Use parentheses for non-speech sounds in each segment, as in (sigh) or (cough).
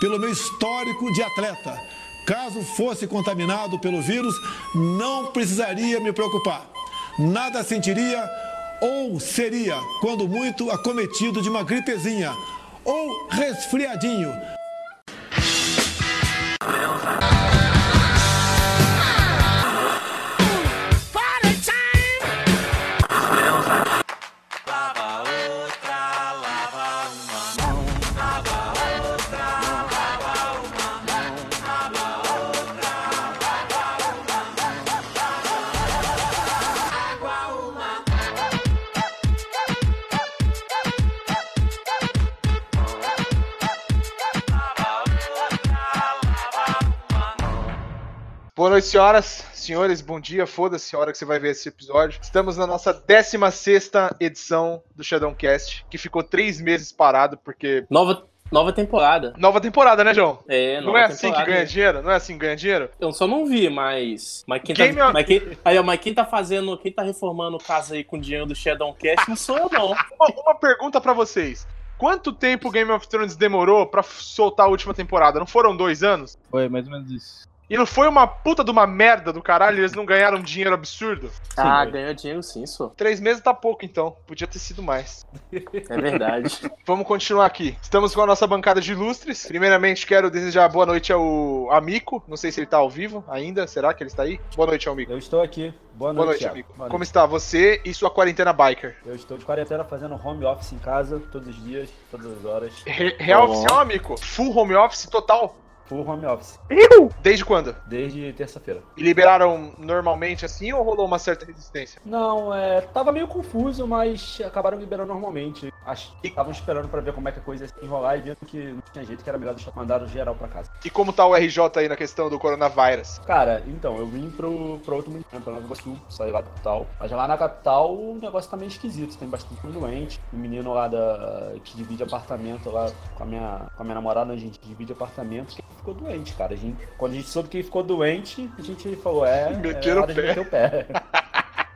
pelo meu histórico de atleta. Caso fosse contaminado pelo vírus, não precisaria me preocupar. Nada sentiria ou seria, quando muito, acometido de uma gripezinha ou resfriadinho. Senhoras, senhores, bom dia, foda-se a hora que você vai ver esse episódio. Estamos na nossa 16 edição do Shadowcast, que ficou três meses parado, porque. Nova, nova temporada. Nova temporada, né, João? É, Não é assim que ganha dinheiro? Não é assim que ganha dinheiro? Eu só não vi, mas. Mas quem, Game tá, of- mas quem, aí, ó, mas quem tá fazendo. Quem tá reformando casa aí com dinheiro do Shadowcast não sou eu, não. (laughs) Uma, uma pergunta pra vocês. Quanto tempo Game of Thrones demorou pra f- soltar a última temporada? Não foram dois anos? Foi mais ou menos isso. E não foi uma puta de uma merda do caralho? Eles não ganharam dinheiro absurdo? Ah, ganhou dinheiro sim, sou. Três meses tá pouco, então. Podia ter sido mais. É verdade. (laughs) Vamos continuar aqui. Estamos com a nossa bancada de ilustres. Primeiramente, quero desejar boa noite ao Amico. Não sei se ele tá ao vivo ainda. Será que ele está aí? Boa noite, Amico. Eu estou aqui. Boa Boa noite, noite, Thiago. amigo. Boa Como noite. está você e sua quarentena biker? Eu estou de quarentena fazendo home office em casa, todos os dias, todas as horas. Re- Real Bom. oficial, amigo? Full home office total? Full home office, Desde quando? desde terça-feira. E liberaram normalmente assim ou rolou uma certa resistência? Não, é. Tava meio confuso, mas acabaram liberando normalmente. Acho que estavam esperando pra ver como é que a coisa ia se enrolar e viram que não tinha jeito, que era melhor deixar mandar o geral pra casa. E como tá o RJ aí na questão do coronavírus? Cara, então, eu vim pro, pro outro município, pra Nova Iguaçu, saí lá da capital. Mas lá na capital o negócio tá meio esquisito, tem bastante gente doente. O menino lá da, que divide apartamento lá com a minha, com a minha namorada, a gente divide apartamento, ficou doente, cara. A gente, quando a gente soube que ele ficou doente, a gente falou, é, (laughs) é Meteram hora o de pé. meter o pé.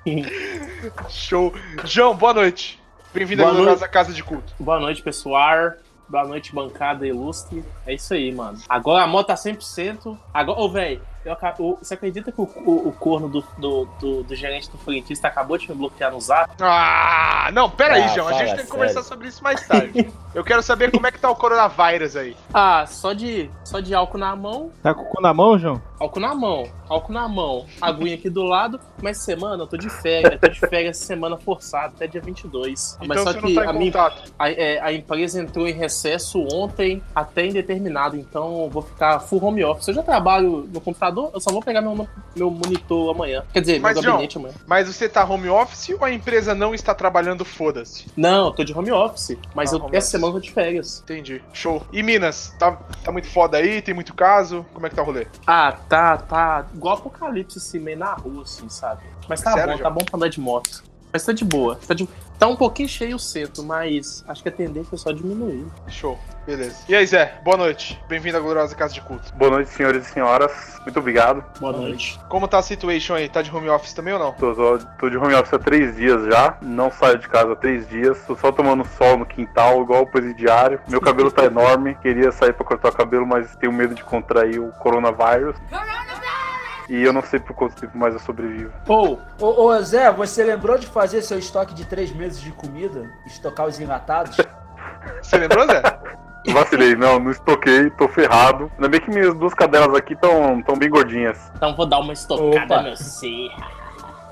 (laughs) Show. João, boa noite. Bem-vindo à nossa casa de culto. Boa noite, pessoal. Boa noite, bancada ilustre. É isso aí, mano. Agora a moto tá 100%. Agora, ô, velho, eu o- você acredita que o, o- o corno do, do, do- do gerente do frentista acabou de me bloquear no zap? Ah, não, pera aí, Ah, João. A gente tem que sério. conversar sobre isso mais tarde. (laughs) Eu quero saber como é que tá o coronavírus aí. Ah, só de, só de álcool na mão. Tá com o cu na mão, João? Álcool na mão, álcool na mão, aguinha aqui do lado, mas semana eu tô de férias, tô de férias semana forçada, até dia 22. Então mas só você que não tá a, minha, a, é, a empresa entrou em recesso ontem até indeterminado, então eu vou ficar full home office. Eu já trabalho no computador, eu só vou pegar meu, meu monitor amanhã. Quer dizer, Mas, meu gabinete amanhã. Mas você tá home office ou a empresa não está trabalhando, foda-se? Não, eu tô de home office, mas Ah, eu- essa office. semana eu tô de férias. Entendi. Show. E Minas? Tá, tá muito foda aí? Tem muito caso? Como é que tá o rolê? Ah, tá, tá. Igual apocalipse, assim, meio na rua, assim, sabe? Mas tá Sério, bom, João? tá bom pra andar de moto. Mas tá de boa. Tá, de- tá um pouquinho cheio o centro, mas acho que a tendência é só diminuir. Show. Beleza. E aí, Zé? Boa noite. Bem-vindo à gloriosa casa de culto. Boa noite, senhores e senhoras. Muito obrigado. Boa noite. Como tá a situation aí? Tá de home office também ou não? Tô, tô- tô de home office há três dias já. Não saio de casa há três dias. Tô só tomando sol no quintal, igual o presidiário. Meu cabelo tá (laughs) enorme. Queria sair pra cortar o cabelo, mas tenho medo de contrair o coronavírus. E eu não sei por quanto tempo mais eu sobrevivo. Pô, Ô, ô, Zé, você lembrou de fazer seu estoque de três meses de comida? Estocar os enlatados? (laughs) Você lembrou, Zé? Vacilei, não, não estoquei, tô ferrado. Ainda bem que minhas duas cadelas aqui estão tão bem gordinhas. então vou dar uma estocada Opa. no C.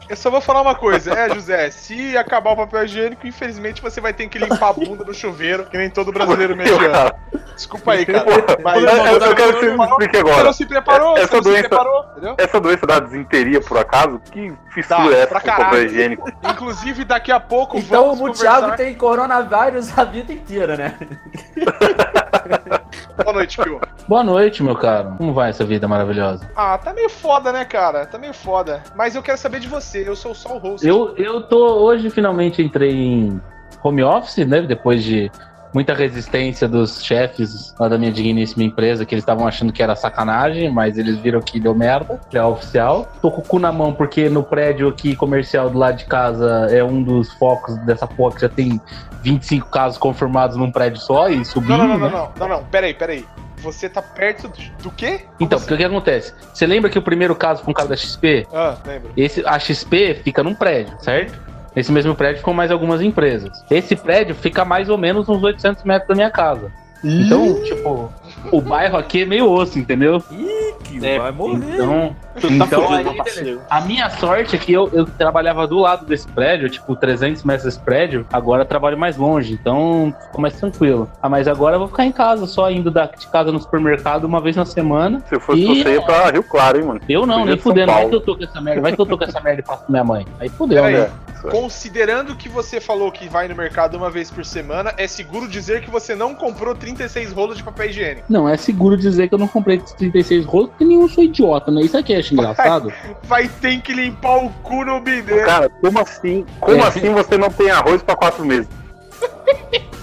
Eu só vou falar uma coisa. É, José, se acabar o papel higiênico, infelizmente você vai ter que limpar a bunda do chuveiro, que nem todo brasileiro (laughs) mediano. Desculpa aí, cara. (laughs) Mas eu, eu quero que você me explique Você agora. não se preparou? Essa você não se doença- preparou, entendeu? Essa doença da desinteria, por acaso? Que fissura é essa com o papel higiênico? Inclusive, daqui a pouco Então vamos o conversar... Thiago tem coronavírus a vida inteira, né? (laughs) Boa noite, Pio. Boa noite, meu caro. Como vai essa vida maravilhosa? Ah, tá meio foda, né, cara? Tá meio foda. Mas eu quero saber de você. Eu sou só o host. Eu, eu tô hoje finalmente entrei em home office, né? Depois de muita resistência dos chefes lá da minha digníssima empresa, que eles estavam achando que era sacanagem, mas eles viram que deu merda, que é oficial. Tô com o cu na mão porque no prédio aqui comercial do lado de casa é um dos focos dessa porra que já tem 25 casos confirmados num prédio só e subindo, Não, não, não, né? não, não, não, não. Peraí, peraí. Você tá perto do, do quê? Como Então, assim? porque o que acontece? Você lembra que o primeiro caso foi um cara da XP? Ah, lembro. Esse, a XP fica num prédio, certo? Nesse mesmo prédio ficam mais algumas empresas. Esse prédio fica mais ou menos uns 800 metros da minha casa. Então, tipo, o bairro aqui é meio osso, entendeu? Ih, que É, vai morrer. Então, tá então fudido, aí, a minha sorte é que eu, eu trabalhava do lado desse prédio, tipo, 300 metros desse prédio. Agora eu trabalho mais longe, então ficou mais tranquilo. Ah, mas agora eu vou ficar em casa, só indo da, de casa no supermercado uma vez na semana. Se eu fosse Ih, você, ia pra Rio Claro, hein, mano. Eu não, nem fudendo. Vai que eu tô com essa merda, vai que eu tô com essa merda e passo pra minha mãe. Aí fudeu, né? Considerando que você falou que vai no mercado uma vez por semana, é seguro dizer que você não comprou 36 rolos de papel higiênico. Não, é seguro dizer que eu não comprei esses 36 rolos porque nenhum sou idiota, né? Isso aqui eu acho engraçado. (laughs) Vai ter que limpar o cu no bidê. Cara, como assim? Como É. assim você não tem arroz pra quatro meses?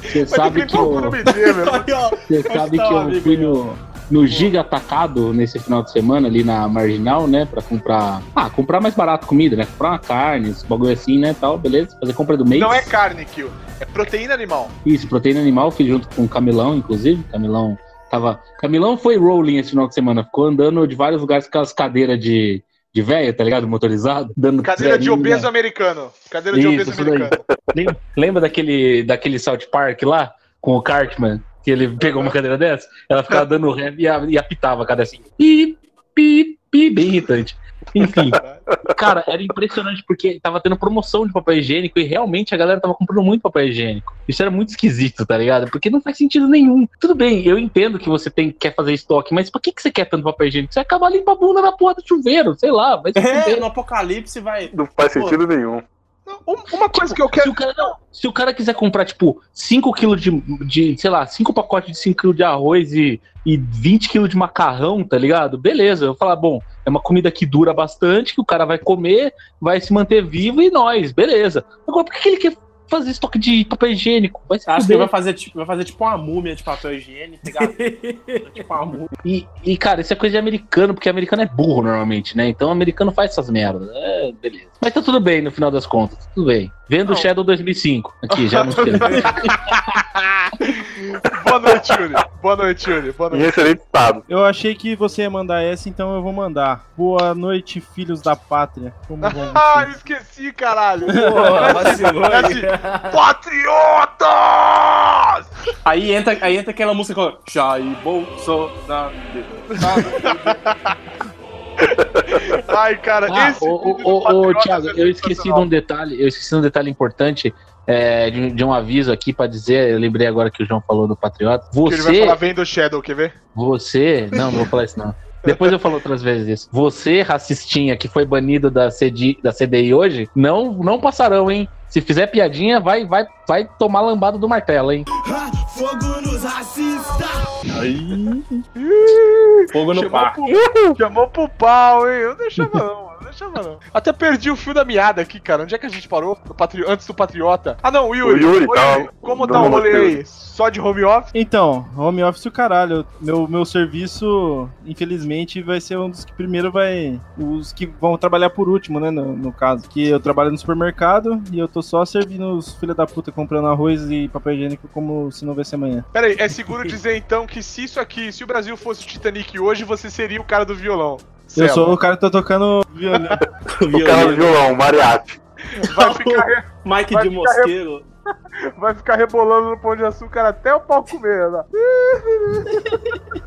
Você Vai que sabe que limpar o cu no eu, bidê, meu. Aí, ó. você sabe tá que eu amigo fui no, no Giga Atacado nesse final de semana ali na Marginal, né? Pra comprar. Ah, comprar mais barato comida, né? Comprar uma carne, esse bagulho assim, né? Tal, beleza? Fazer compra do mês. Não é carne, Kill. É proteína animal. Isso, proteína animal, fui junto com o Camilão, inclusive. Camilão tava. Camilão foi rolling esse final de semana, ficou andando de vários lugares com aquelas cadeiras de, de velho, tá ligado? Motorizado. Dando Cadeira de obeso né? americano. Cadeira de Isso, obeso americano. Lembra, lembra daquele, daquele South Park lá, com o Cartman? Que ele pegou uma cadeira dessa? Ela ficava dando ré e, a- e apitava cada assim. Pi, pi, pi, bem irritante. Enfim, cara, era impressionante porque tava tendo promoção de papel higiênico e realmente a galera tava comprando muito papel higiênico. Isso era muito esquisito, tá ligado? Porque não faz sentido nenhum. Tudo bem, eu entendo que você tem, quer fazer estoque, mas por que, que você quer tanto papel higiênico? Você acaba limpa a bunda na porra do chuveiro, sei lá, vai se É, no apocalipse vai. Não faz sentido nenhum. Um- Uma coisa que eu Se quero. o cara, não, se o cara quiser comprar, tipo, 5kg de, de, sei lá, 5 pacotes de 5kg de arroz e, e 20kg de macarrão, tá ligado? Beleza, eu vou falar, bom, é uma comida que dura bastante, que o cara vai comer, vai se manter vivo e nós, beleza. Agora, por que, que ele quer fazer estoque de papel higiênico? Vai se Acho que vai fazer, tipo, vai fazer tipo uma múmia de papel higiênico, pegar (laughs) tipo uma múmia. E, e, cara, isso é coisa de americano, porque americano é burro normalmente, né? Então americano faz essas merdas. É, beleza. Mas tá tudo bem no final das contas, tudo bem. Vendo o. Shadow 2005, aqui, já (laughs) não sei. (laughs) Boa noite, Yuri. Boa noite, Yuri. Boa Em noite. excelente estado. Eu achei que você ia mandar essa, então eu vou mandar. Boa noite, filhos da pátria. Como vão (laughs) Ah, vocês? esqueci, caralho. Porra, vacilou É aí. assim, Patriotas! Aí entra, aí entra aquela música com Jair Bolsonaro. Ai, cara, Ah, esse. ô, ô, ô, ô, Patriotas Thiago, é eu esqueci de um detalhe, eu esqueci de um detalhe importante é, de, de um aviso aqui pra dizer, eu lembrei agora que o João falou do Patriota. Que ele vai Você, falar vem do Shadow, quer ver? você, não, não vou falar isso não. Depois eu falo outras vezes isso. Você, racistinha, que foi banido da, CD, da CDI hoje, não, não passarão, hein? Se fizer piadinha, vai, vai, vai tomar lambada do martelo, hein? Fogo no Chamou par. pro, chamou pro pau, hein? Eu não deixava não, mano. Até perdi o fio da meada aqui, cara. Onde é que a gente parou? Patri... Antes do Patriota? Ah, não, o Yuri. O Yuri, Oi, tá. Yuri. Como tá o rolê aí? Só de home office? Então, home office o caralho. Meu, meu serviço, infelizmente, vai ser um dos que primeiro vai. Os que vão trabalhar por último, né? No, no caso. Que eu trabalho no supermercado e eu tô só servindo os filha da puta comprando arroz e papel higiênico como se não houvesse amanhã. Pera aí, é seguro dizer então que se isso aqui, se o Brasil fosse o Titanic hoje, você seria o cara do violão. Eu sou o cara que tá tocando violão. (laughs) O cara do violão, mariachi. Vai ficar, re- Mike Vai de ficar Mosqueiro. (laughs) vai ficar rebolando no pão de açúcar até o pau comer, né? (laughs)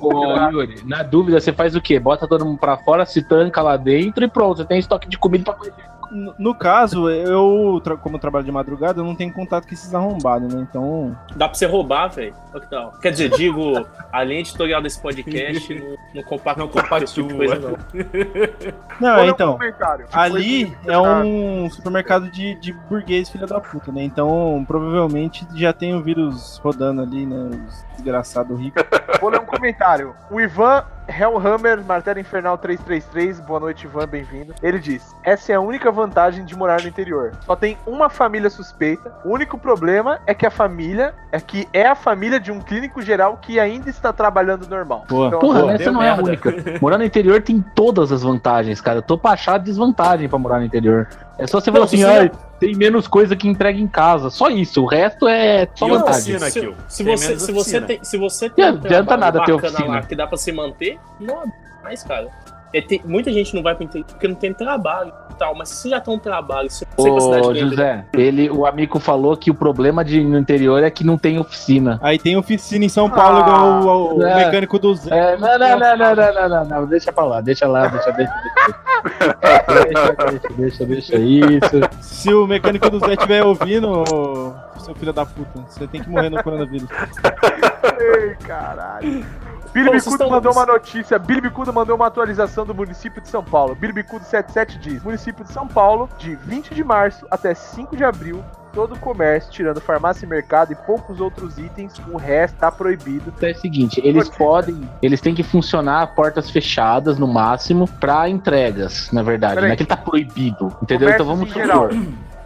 Ô, Yuri, na dúvida, você faz o quê? Bota todo mundo pra fora, se tanca lá dentro e pronto, você tem estoque de comida pra No- No caso, eu, como eu trabalho de madrugada, eu não tenho contato com esses arrombados, né? Então. Dá pra você roubar, velho. Que tal. Quer dizer, digo, a linha editorial desse podcast não, não compactua Não com esse tipo de coisa, não. Não, Olha um então. comentário. Tipo, Ali esse- é um supermercado de, de burguês, filha da puta, né? Então, provavelmente já tem o vírus rodando ali, né? Os desgraçados ricos. Vou ler um comentário. O Ivan Hellhammer, Martelo Infernal 333, boa noite, Ivan, bem-vindo. Ele diz: Essa é a única vantagem de morar no interior. Só tem uma família suspeita. O único problema é que a família é que é a família de um clínico geral que ainda está trabalhando normal. Boa. Então, Porra, Pô, essa não é a merda. única. Morar no interior tem todas as vantagens, cara. Eu tô pra achar desvantagem pra morar no interior. É só você falar assim, você ai, tem menos coisa que entrega em casa. Só isso. O resto é só E vantagem. oficina, Se, se Tem você, se, você tem, se você tem Não um adianta nada ter oficina. lá que dá pra se manter, não é mais, cara. É, tem, muita gente não vai para interior porque não tem trabalho e tal, mas se já tem um trabalho, se você Ô, cidade José, ele, o amigo falou que o problema de, no interior é que não tem oficina. Aí tem oficina em São Paulo, ah, igual o, o é, mecânico do Zé. É, não não não, não, não, não, não, deixa pra lá, deixa lá, deixa, deixa, deixa. deixa, deixa, deixa isso. Se o mecânico do Zé estiver ouvindo, seu filho da puta, você tem que morrer no coronavírus. Ei, caralho. Billy Bicudo estão- mandou uma notícia. Billy Bicudo mandou uma atualização do município de São Paulo. Billy Bicudo 77 diz: Município de São Paulo, de 20 de março até 5 de abril, todo o comércio, tirando farmácia e mercado e poucos outros itens, o resto tá proibido. É o seguinte, eles podem, eles têm que funcionar portas fechadas no máximo pra entregas, na verdade. Peraí. Não é que ele tá proibido, entendeu? então vamos em supor.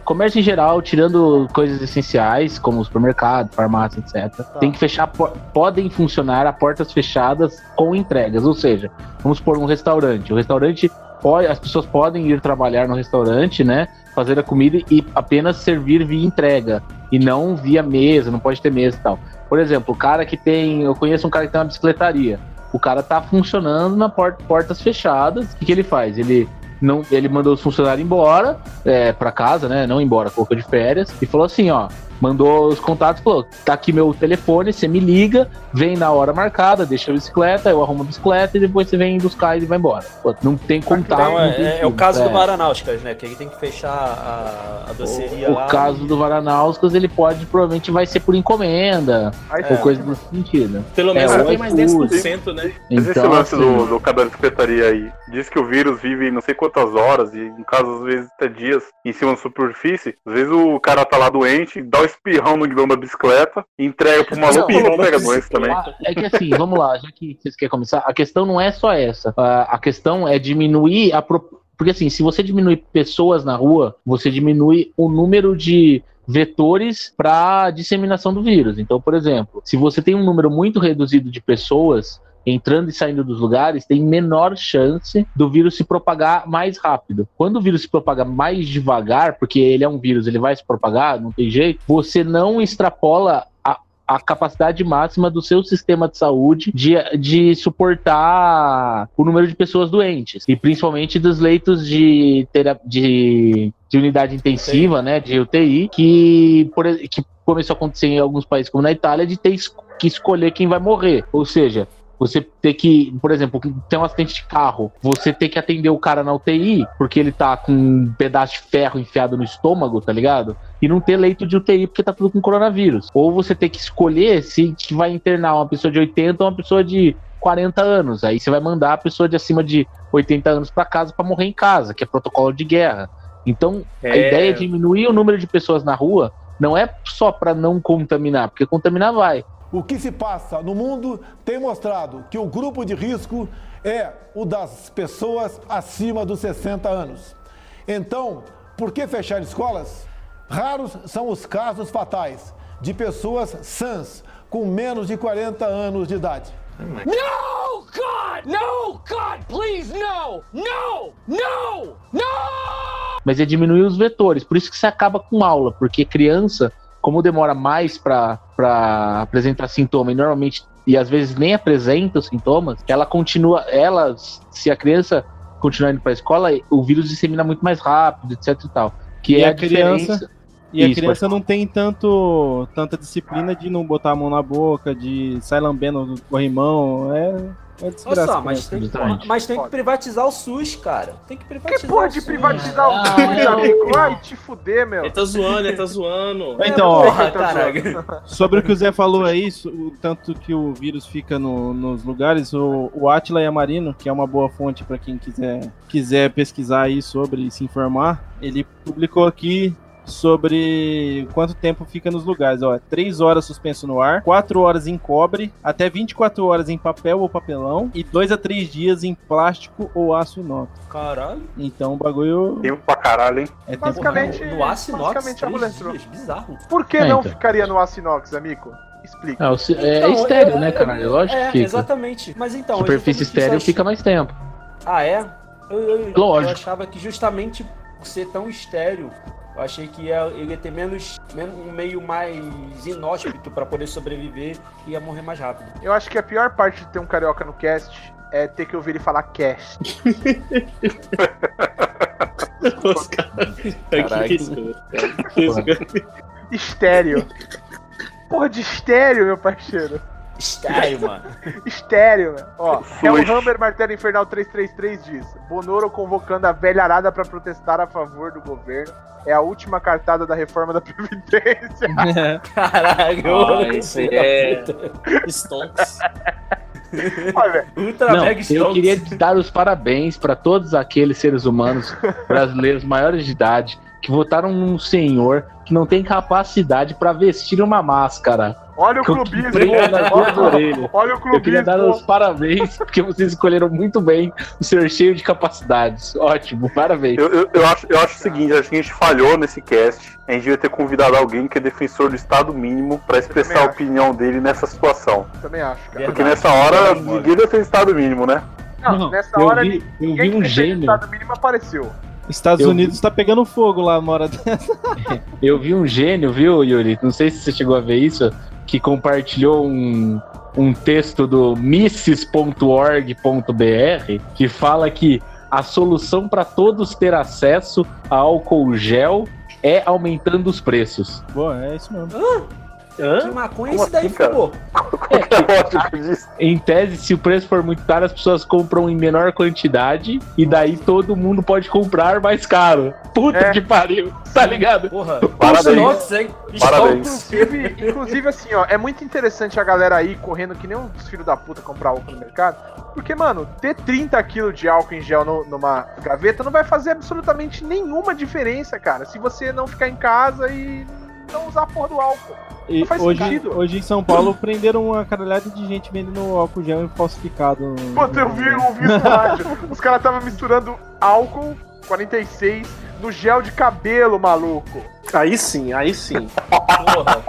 Comércio em geral, tirando coisas essenciais, como supermercado, farmácia, etc. Tem que fechar, po- podem funcionar a portas fechadas com entregas. Ou seja, vamos supor um restaurante. O restaurante pode, as pessoas podem ir trabalhar no restaurante, né? Fazer a comida e apenas servir via entrega. E não via mesa, não pode ter mesa e tal. Por exemplo, o cara que tem. Eu conheço um cara que tem uma bicicletaria. O cara tá funcionando na porta, portas fechadas. O que, que ele faz? Ele não, ele mandou os funcionários embora, é, para casa, né? Não embora, colocou de férias, e falou assim: ó, mandou os contatos, falou: tá aqui meu telefone, você me liga, vem na hora marcada, deixa a bicicleta, eu arrumo a bicicleta e depois você vem buscar e vai embora. Pô, não tem contato. Então, não é, tem é- é o caso do É. Varanáuticas, né? Que ele tem que fechar a, a doceria O, lá. o caso do Varanauskas, ele pode, provavelmente vai ser por encomenda, Aí, ou coisa desse sentido. pelo menos É, não o tem mais iFood. 10%, né? Mas esse Então, lance assim, do, do cara da secretaria aí, diz que o vírus vive não sei quantas horas, e em casos às vezes até dias, em cima da superfície. Às vezes o cara tá lá doente, dá um espirrão no guidão da bicicleta, entrega pro maluco e na pega doença também. É que assim, vamos lá, já que vocês querem começar, a questão não é só essa. A, questão é diminuir a. pro- Porque assim, se você diminuir pessoas na rua, você diminui o número de vetores para disseminação do vírus. Então, por exemplo, se você tem um número muito reduzido de pessoas entrando e saindo dos lugares, tem menor chance do vírus se propagar mais rápido. Quando o vírus se propaga mais devagar, porque ele é um vírus, ele vai se propagar, não tem jeito, você não extrapola a, capacidade máxima do seu sistema de saúde de, de suportar o número de pessoas doentes. E principalmente dos leitos de, de, de unidade intensiva, né, de UTI, que, por, que começou a acontecer em alguns países, como na Itália, de ter que escolher quem vai morrer. Ou seja, você ter que, por exemplo, tem um acidente de carro, você ter que atender o cara na UTI, porque ele tá com um pedaço de ferro enfiado no estômago, tá ligado? E não ter leito de UTI porque tá tudo com coronavírus. Ou você ter que escolher se vai internar uma pessoa de 80 ou uma pessoa de 40 anos. Aí você vai mandar a pessoa de acima de 80 anos pra casa pra morrer em casa, que é protocolo de guerra. Então, a É. ideia é diminuir o número de pessoas na rua não é só pra não contaminar, porque contaminar vai. O que se passa no mundo tem mostrado que o grupo de risco é o das pessoas acima dos 60 anos. Então, por que fechar escolas? Raros são os casos fatais de pessoas sãs com menos de 40 anos de idade. No, God! No, God, please, no! No! No! No! mas é diminuir os vetores. Por isso que você acaba com aula, porque criança, como demora mais para apresentar sintoma e normalmente e às vezes nem apresenta os sintomas, ela continua, ela, se a criança continuar indo para a escola, o vírus dissemina muito mais rápido, etc e tal. Que E é a a criança. criança- E a Isso, criança pode não tem tanto, tanta disciplina de não botar a mão na boca, de sair lambendo o corrimão. É, é desgraça. só, mas tem, que, mas tem que privatizar o SUS, cara. Tem que Que privatizar pode o SUS. privatizar o Ah, SUS, amigo? Ai, te fuder, meu. Ele tá zoando, ele tá zoando. Então, ó, Porra, caralho. (laughs) Sobre o que o Zé falou aí, o tanto que o vírus fica no- nos lugares, o, o Atila Yamarino, que é uma boa fonte para quem quiser, quiser pesquisar aí sobre e se informar, ele publicou aqui sobre quanto tempo fica nos lugares. Ó, 3 horas suspenso no ar, 4 horas em cobre, até 24 horas em papel ou papelão e 2 a 3 dias em plástico ou aço inox. Caralho. Então o bagulho Tempo pra caralho, hein? é tempo Basicamente- real. No, no aço inox, basicamente a três mulher entrou. dias, bizarro. Por que É, não então. ficaria no aço inox, amigo? Explica. Ah, o ci- é, Então, estéreo, eu- né, caralho? Lógico é, que fica. Exatamente. Mas então. Superfície estéreo fica mais tempo. Ah, é? Eu, eu- Lógico. eu achava que justamente por ser tão estéreo, eu achei que ia, ele ia ter menos, menos um meio mais inóspito pra poder sobreviver e ia morrer mais rápido. Eu acho que a pior parte de ter um carioca no cast é ter que ouvir ele falar cast. (laughs) Os caras. Estéreo. Porra de estéreo, meu parceiro. Estéreo, mano. (laughs) Estéreo, mano. Ó, é o. Hammer Martelo Infernal 333 diz. Bonoro convocando a velha arada pra protestar a favor do governo. É a última cartada da reforma da (laughs) Previdência. (laughs) Caralho. Ah, isso aí é. Stonks. Olha, Não, eu queria dar os parabéns para todos aqueles seres humanos brasileiros maiores de idade que votaram num senhor que não tem capacidade para vestir uma máscara. Olha o Que eu clubismo. orelhas. Olha o Eu queria dar os clubismo. parabéns (laughs) porque vocês escolheram muito bem o senhor cheio de capacidades. Ótimo, parabéns. Eu, eu, eu acho, eu acho o seguinte, acho que a gente falhou nesse cast. A gente devia ter convidado alguém que é defensor do Estado mínimo pra expressar a opinião dele nessa situação. Também acho, cara. Porque Verdade. nessa hora ninguém defende Estado mínimo, né? Não, Não, nessa eu hora vi- ninguém eu vi que um defende o gênio. Estado mínimo apareceu. Estados Eu Unidos tá pegando fogo lá uma hora dessa. (laughs) Eu vi um gênio, viu, Yuri? Não sei se você chegou a ver isso, que compartilhou um, um texto do misses.org.br que fala que a solução para todos ter acesso a álcool gel é aumentando os preços. Boa, é isso mesmo. Que maconha Como esse daí, assim, pô? Qual que é? (laughs) Em tese, se o preço for muito caro, as pessoas compram em menor quantidade e daí todo mundo pode comprar mais caro. Puta É. que pariu, tá ligado? Porra. Parabéns. Strokes, hein? Parabéns. Inclusive, inclusive, assim, ó, é muito interessante a galera aí correndo que nem uns filhos da puta comprar álcool no mercado. Porque, mano, ter 30 kg de álcool em gel no- numa gaveta não vai fazer absolutamente nenhuma diferença, cara. Se você não ficar em casa e não usar a porra do álcool. E Não faz hoje, sentido. hoje em São Paulo prenderam uma caralhada de gente vendendo álcool gel falsificado. Puta, eu vi, eu vi no rádio. Os caras estavam misturando álcool 46 no gel de cabelo, maluco. Aí sim, aí sim. Porra.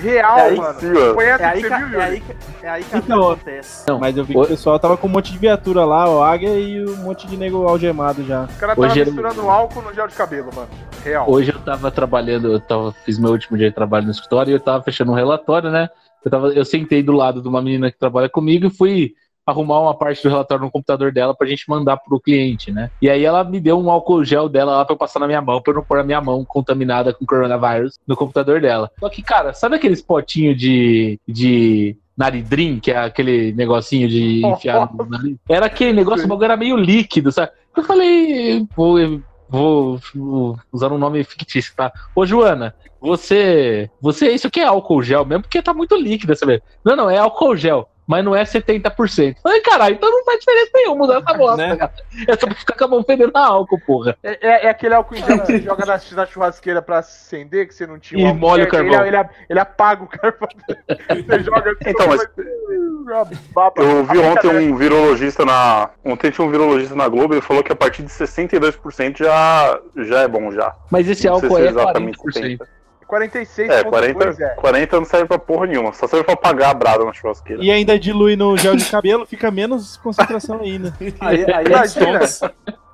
Real, É aí mano. Sim, essa É aí que viu, é aí, que- é aí que Então, acontece. Não, Mas eu vi que o- o pessoal tava com um monte de viatura lá, o Águia e um monte de nego algemado já. Estavam Hoje era- misturando álcool no gel de cabelo, mano. Real. Hoje eu tava trabalhando, eu tava, fiz meu último dia de trabalho no escritório e eu tava fechando um relatório, né? Eu, tava, eu sentei do lado de uma menina que trabalha comigo e fui arrumar uma parte do relatório no computador dela pra gente mandar pro cliente, né? E aí ela me deu um álcool gel dela lá pra eu passar na minha mão, pra eu não pôr a minha mão contaminada com coronavírus no computador dela. Só que, cara, sabe aqueles potinhos de, de naridrim, que é aquele negocinho de enfiar no (laughs) nariz? Era aquele negócio, o bagulho era meio líquido, sabe? Eu falei, vou, vou, vou usar um nome fictício, tá? Ô, Joana, você. Você, isso aqui é álcool gel mesmo, porque tá muito líquido vez. Não, não, é álcool gel, mas não é 70%. Falei, caralho, então não faz diferença nenhuma usar essa bosta, Né? cara. É só pra ficar com a mão fedendo a álcool, porra. É, é- é aquele álcool em gel que você (laughs) joga na, na churrasqueira pra acender, que você não tinha E molha o certo, carvão. Ele, ele, ele apaga o carvão. (laughs) você joga assim, Então, mas-. Eu vi ontem um virologista na. Ontem tinha um virologista na Globo, ele falou que a partir de 62% já, já é bom já. Mas esse álcool se é exatamente 40%. 70. 46,2 É, 40, é. 40 não serve pra porra nenhuma, só serve pra apagar a brada na churrasqueira. E ainda dilui no gel de cabelo, fica menos concentração ainda. (laughs) Aí, aí é Imagina.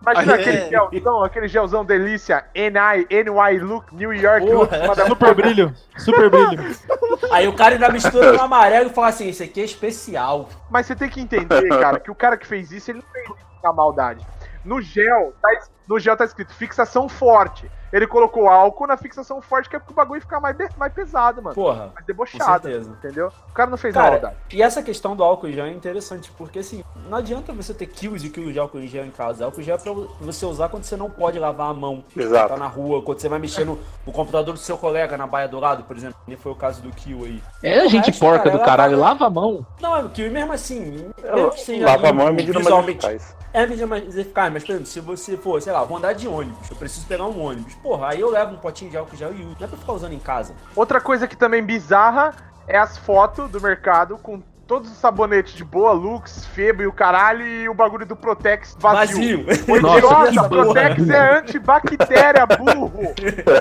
Imagina Aí aquele é- gelzão, aquele gelzão delícia, NI, NY Look, New York Porra. Look. Super brilho, super brilho. (laughs) Aí o cara ainda mistura no amarelo e fala assim: esse aqui é especial. Mas você tem que entender, cara, que o cara que fez isso, ele não fez na maldade. No gel, tá, no gel tá escrito fixação forte. Ele colocou álcool na fixação forte, que é porque o bagulho fica mais, mais pesado, mano. Porra, Mais com debochado, certeza. entendeu? O cara não fez Cara, maldade. e essa questão do álcool gel é interessante, porque assim, não adianta você ter quilos e quilos de álcool em gel em casa. Álcool gel é pra você usar quando você não pode lavar a mão. Exato. Tá na rua, quando você vai mexer no, no computador do seu colega na baia do lado, por exemplo. E foi o caso do Kill aí. É gente resto, porca cara, do caralho, lava a mão. Não, é o Kill, mesmo assim, mesmo que seja Lava a mão é medida mais eficaz. É a medida mais eficaz, mas por exemplo, se você for, sei lá, vou andar de ônibus, eu preciso pegar um ônibus. Porra, aí eu levo um potinho de álcool gel e uso. Não é pra ficar usando em casa. Outra coisa que também bizarra é as fotos do mercado com todos os sabonetes de boa, Lux, Febo e o caralho e o bagulho do Protex vazio. Vazio. (laughs) O Nossa, Protex porra. é antibactéria, burro.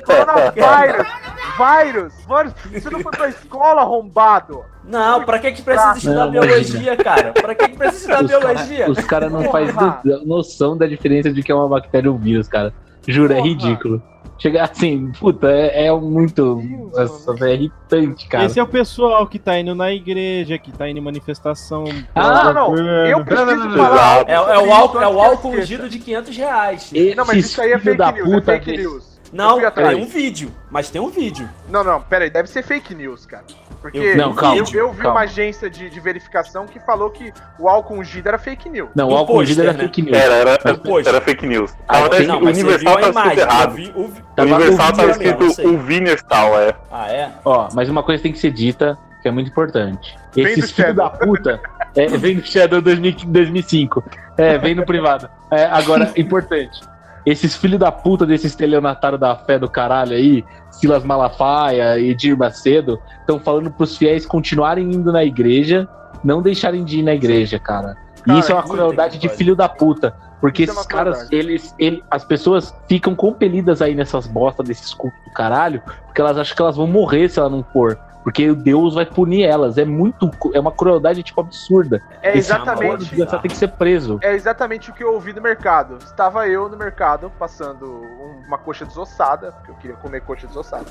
Coronavírus. Vírus. Mano, você não foi pra escola, arrombado. Não, pra que que precisa estudar Não, biologia, cara? Pra que que precisa estudar Os caras biologia? os cara não fazem noção da diferença de que é uma bactéria ou um vírus, cara. Juro, é Porra. ridículo. Chegar assim, puta, é, é muito. Nossa, é irritante, cara. Esse é o pessoal que tá indo na igreja, que tá indo em manifestação. Ah, não, não. governo. Eu preciso não, não, falar. É, é o álcool, é o álcool ungido de 500 reais. Não, mas isso aí é filho fake da news. É puta fake news. Não, tem um vídeo. Mas tem um vídeo. Não, não, pera aí, deve ser fake news, cara. Porque Eu- Não, calma, eu, eu vi calma. uma agência de, de verificação que falou que o álcool ungido era fake news. Não, o álcool ungido pôster, era né? fake news. Era, era, poxa. era fake news. Ah, Tava tem- Não, o você viu Universal a tá escrito imagem. Errado. vi o Tava Universal o tá vídeo escrito o Vinerstal, é. Ah, é? Ó, mas uma coisa tem que ser dita, que é muito importante. Vem Esses do filhos da Shadow. puta. É, vem do Shadow 2000 2005. É, vem no privado. É, agora, importante. Esses filhos da puta desse estelionatário da fé do caralho aí, Silas Malafaia e Dir Macedo, estão falando pros fiéis continuarem indo na igreja, não deixarem de ir na igreja, cara. E Cara, isso é uma crueldade de filho da puta. Porque Isso é esses caras, crueldade. eles, ele, as pessoas ficam compelidas aí nessas bostas desses cultos do caralho, porque elas acham que elas vão morrer se ela não for. Porque Deus vai punir elas. É muito. É uma crueldade, tipo, absurda. É Esse exatamente. desgraçado tem que ser preso. É exatamente o que eu ouvi no mercado. Estava eu no mercado passando um- uma coxa desossada, porque eu queria comer coxa desossada.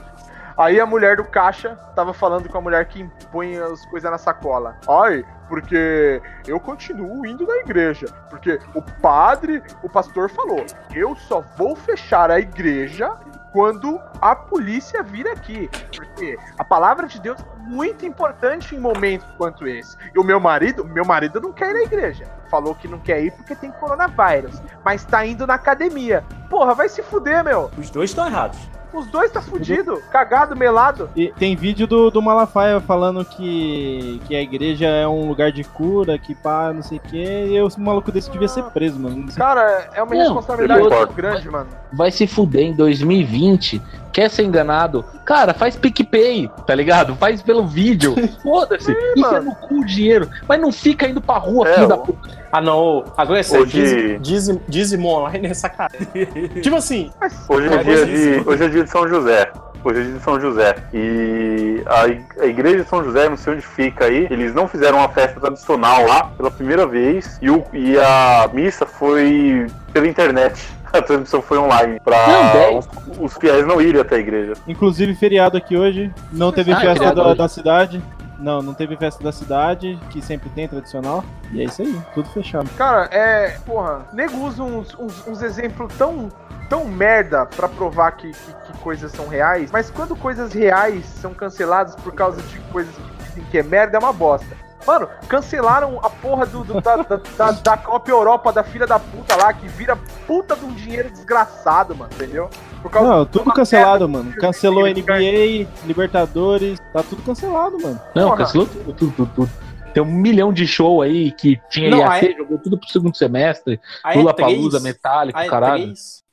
Aí a mulher do caixa tava falando com a mulher que põe as coisas na sacola. Ai, porque eu continuo indo na igreja. Porque o padre, o pastor falou: eu só vou fechar a igreja quando a polícia vir aqui. Porque a palavra de Deus é muito importante em momentos quanto esse. E o meu marido, meu marido não quer ir na igreja. Falou que não quer ir porque tem coronavírus. Mas tá indo na academia. Porra, vai se fuder, meu. Os dois estão errados. Os dois tá fudido, cagado, melado. E tem vídeo do, do Malafaia falando que, que a igreja é um lugar de cura, que pá, não sei o quê. E os maluco desse devia ser preso, mano. Cara, é uma Não, responsabilidade muito grande, mano. Vai se fuder em 2020. Quer ser enganado? Cara, faz PicPay, tá ligado? Faz pelo vídeo. (laughs) Foda-se. Enfia mano. no cu o dinheiro. Mas não fica indo pra rua, É, filho da puta. Ah, não. Agora é sério. Hoje- dízimo, dízimo online é sacanagem. (laughs) tipo assim, Hoje é, dia isso- de, hoje é dia de São José. Hoje é dia de São José. E a igreja de São José, não sei onde fica aí, eles não fizeram uma festa tradicional lá pela primeira vez. E, o, e a missa foi pela internet. (laughs) A transmissão foi online. Pra Não, os, os fiéis não irem até a igreja. Inclusive, feriado aqui hoje. Não teve Ah, festa da, da cidade. Não, não teve festa da cidade, que sempre tem, tradicional. E é isso aí, tudo fechado. cara, é. Porra, nego usa uns, uns, uns exemplos tão. Tão merda pra provar que, que, que coisas são reais, mas quando coisas reais são canceladas por causa de coisas que dizem que é merda, é uma bosta. Mano, cancelaram a porra do, do- da, da, da, da Copa Europa da filha da puta lá, que vira puta de um dinheiro desgraçado, mano, entendeu? Por causa Não, tudo cancelado, mano. Cancelou NBA, Libertadores, tá tudo cancelado, mano. Não, Porra. cancelou tudo, tudo, tudo, tudo. Tem um milhão de show aí que tinha Não, aí- jogou tudo pro segundo semestre. Lula E3, Palusa, Metallica, a caralho.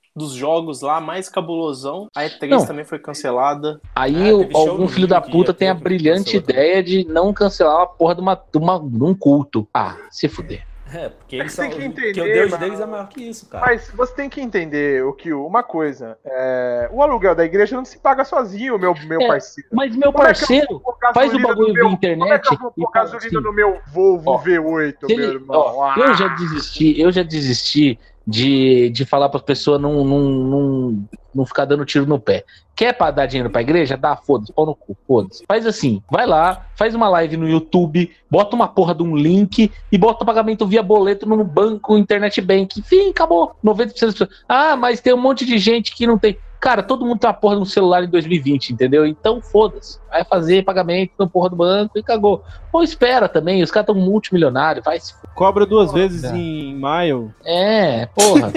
E3 dos jogos lá, mais cabulosão. A E3 Não. também foi cancelada. Aí Ah, show algum filho da puta tem a brilhante ideia de não cancelar a porra de, uma, de, uma, de um culto. Ah, se fuder. É, porque eles que entender, o Deus mano. deles é maior que isso, cara. Mas você tem que entender o que uma coisa, é, o aluguel da igreja não se paga sozinho, meu meu É, parceiro. Mas meu Como é parceiro, pôr faz o bagulho via meu- internet Como é que eu vou pôr gasolina assim, no meu Volvo Ó, V8, se meu ele- irmão? ó, Ah, eu já desisti, eu já desisti de, de falar para as pessoas não, não, não, não ficar dando tiro no pé. Quer pra dar dinheiro pra igreja? Dá, foda-se, pau no cu, foda-se. Faz assim, vai lá, faz uma live no YouTube, bota uma porra de um link e bota o pagamento via boleto no banco, internet bank. Enfim, acabou. 90% das pessoas. Ah, mas tem um monte de gente que não tem. Cara, todo mundo tem uma porra de um celular em 2020, entendeu? Então foda-se. Vai fazer pagamento na porra do banco e cagou. Ou espera também, os caras estão multimilionários, vai se Cobra duas Porra, vezes cara. em maio. É, porra.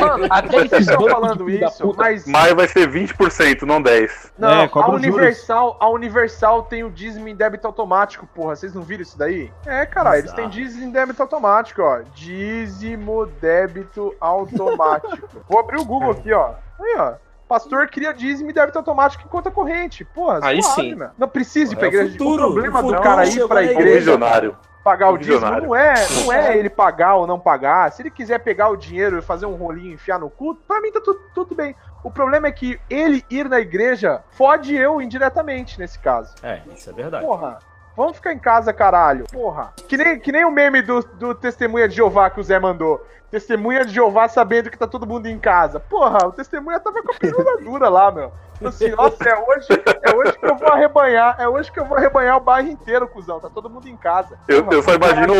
Mano, (laughs) Até vocês esses estão falando isso, puta. mas Maio vai ser 20%, não 10%. não, É, a juros. Universal, a Universal tem o dízimo em débito automático, porra. Vocês não viram isso daí? É, caralho, eles têm dízimo em débito automático, ó. Dízimo débito automático. Vou abrir o Google aqui, ó. Aí, ó. Pastor cria dízimo e débito automático em conta corrente. Porra, Aí suave, sim. meu. Não precisa ir pra É o igreja. futuro, o problema o do cara ir pra O igreja visionário. pagar o O dízimo não é, não é ele pagar ou não pagar. Se ele quiser pegar o dinheiro e fazer um rolinho e enfiar no cu, pra mim tá tudo, tudo bem. O problema é que ele ir na igreja fode eu indiretamente nesse caso. É, isso é verdade. Porra. Vamos ficar em casa, caralho. Porra. Que nem, que nem o meme do, do Testemunha de Jeová que o Zé mandou. Testemunha de Jeová sabendo que tá todo mundo em casa. Porra, o testemunha tava com a peruna (laughs) dura lá, meu. Assim, nossa, é hoje, é hoje que eu vou arrebanhar. É hoje que eu vou arrebanhar o bairro inteiro, cuzão. Tá todo mundo em casa. Eu, Porra, eu só imagino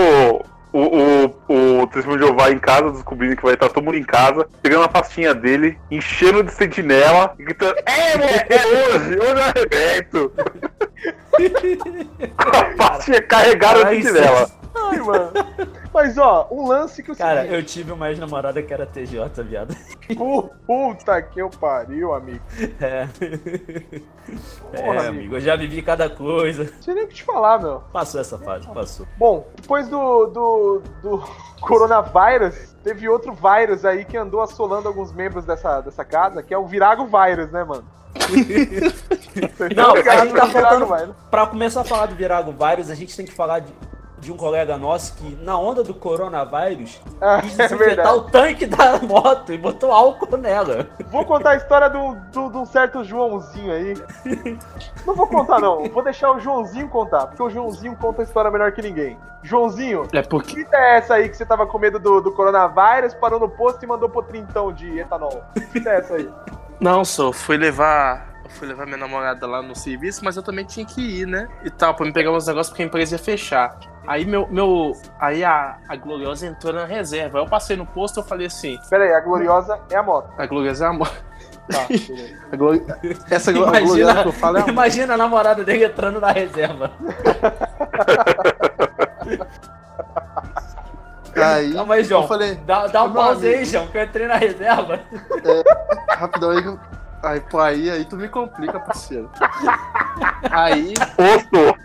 o, o, o testemunho de Jeová em casa, descobrindo que vai estar todo mundo em casa, pegando a pastinha dele, enchendo de sentinela e gritando: É, moleque, é hoje, hoje eu arrebento. (laughs) a pastinha carregada de sentinela. Ai, mano. Mas ó, um lance que o Cara, seguinte, eu tive uma ex-namorada que era TJ, viado. Pu- Puta que eu pariu, amigo. É. Porra, é, amigo. eu já vivi cada coisa. Não sei nem o que te falar, meu. Passou essa fase, passou. Bom, depois do, do, do (laughs) coronavírus, teve outro vírus aí que andou assolando alguns membros dessa, dessa casa, que é o Virago Vírus, né, mano? (laughs) Não, a gente tá faltando-. Pra começar a falar do Virago Vírus, a gente tem que falar de, de um colega nosso que, na onda do coronavírus, Ah, (laughs) quis é desinfetar verdade. o tanque da moto e botou álcool nela. Vou contar a história de um certo Joãozinho aí. Não vou contar, não. Vou deixar o Joãozinho contar, porque o Joãozinho conta a história melhor que ninguém. Joãozinho, É que porque. fita é essa aí que você tava com medo do, do coronavírus, parou no posto e mandou pro trintão de etanol? Que fita é essa aí? Não, só fui levar. Fui levar minha namorada lá no serviço, mas eu também tinha que ir, né? E tal, pra me pegar uns negócios porque a empresa ia fechar. Aí meu. meu aí a, a Gloriosa entrou na reserva. Aí eu passei no posto eu falei assim: Pera aí, a Gloriosa é a moto. a Gloriosa é a mo- Tá, (laughs) Glori- Essa Imagina, Gloriosa que eu falo é a imagina a namorada dele entrando na reserva. (laughs) Aí, Calma aí, João. eu falei, Dá, dá um pause aí. João, que eu entrei na reserva. rapidão aí, que eu- aí, pô, aí, aí tu me complica, parceiro. (laughs) Aí, Posto!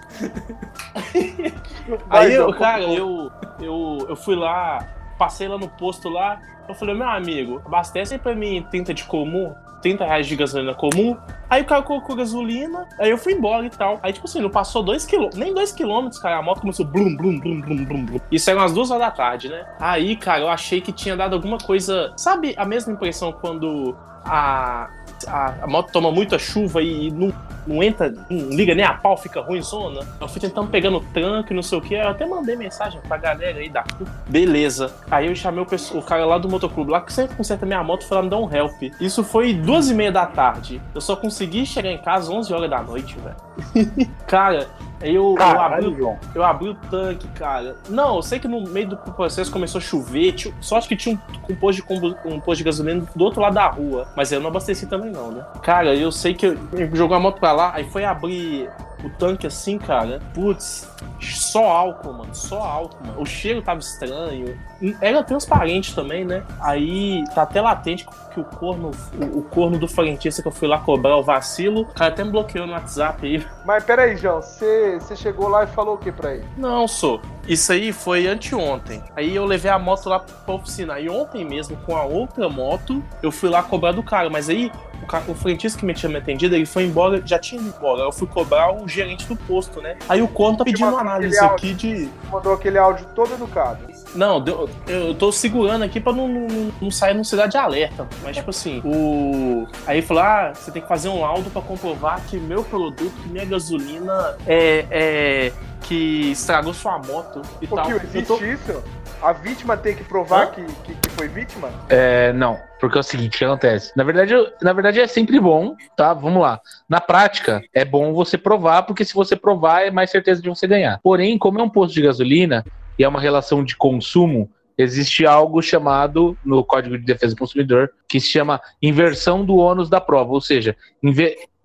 Vai, aí eu, cara, eu, eu, eu fui lá, passei lá no posto lá, eu falei, meu amigo, abastece pra mim 30 de comum, 30 reais de gasolina comum. Aí o cara colocou gasolina, aí eu fui embora e tal. Aí, tipo assim, não passou 2 quilômetros, nem 2 quilômetros, cara, a moto começou blum, blum, blum, blum, blum, blum. Isso eram umas 2 horas da tarde, né? Aí, cara, eu achei que tinha dado alguma coisa. Sabe a mesma impressão quando a, a, a moto toma muita chuva e não, não entra, não liga nem a pau, fica ruim zona? Eu fui tentando pegando tranco e não sei o que. Eu até mandei mensagem pra galera aí da Beleza. Aí eu chamei o, pessoal- o cara lá do motoclube, lá que sempre conserta minha moto, foi lá me dar um help. Isso foi duas e meia da tarde. Eu só consegui chegar em casa 11 horas da noite, velho. (laughs) cara, aí eu, eu, abri, eu abri o tanque, cara. Não, eu sei que no meio do processo começou a chover. tinha- só acho que tinha um, um, posto de um posto de gasolina do outro lado da rua. Mas eu não abasteci também, não, né? Cara, eu sei que eu, eu jogou a moto pra lá, aí foi abrir o tanque assim, cara. Putz, só álcool, mano. Só álcool, mano. O cheiro tava estranho. Era transparente também, né? Aí tá até latente que o corno, o, o corno do frentista que eu fui lá cobrar o vacilo, o cara até me bloqueou no WhatsApp aí. (laughs) Mas pera aí, João, você você chegou lá e falou o que pra ele? Não, sou. Isso aí foi anteontem. Aí eu levei a moto lá pra oficina. Aí ontem mesmo, com a outra moto, eu fui lá cobrar do cara. Mas aí, o, cara, o frentista que me tinha me atendido, ele foi embora, já tinha ido embora. Eu fui cobrar o gerente do posto, né? Aí o Corno tá pedindo uma análise aqui de. Mandou aquele áudio todo educado. Não, deu- eu tô segurando aqui pra não, não, não sair no cidade de alerta. Mas, tipo assim, o. Aí falou: ah, você tem que fazer um laudo pra comprovar que meu produto, que minha gasolina é. é que estragou sua moto e Ô, tal. Eu existe tô- isso? A vítima tem que provar que, que, que foi vítima? É, não, porque é o seguinte, o que acontece? Na verdade, na verdade é sempre bom, tá? Vamos lá. Na prática, é bom você provar, porque se você provar, é mais certeza de você ganhar. Porém, como é um posto de gasolina e é uma relação de consumo, existe algo chamado no Código de Defesa do Consumidor que se chama inversão do ônus da prova, ou seja,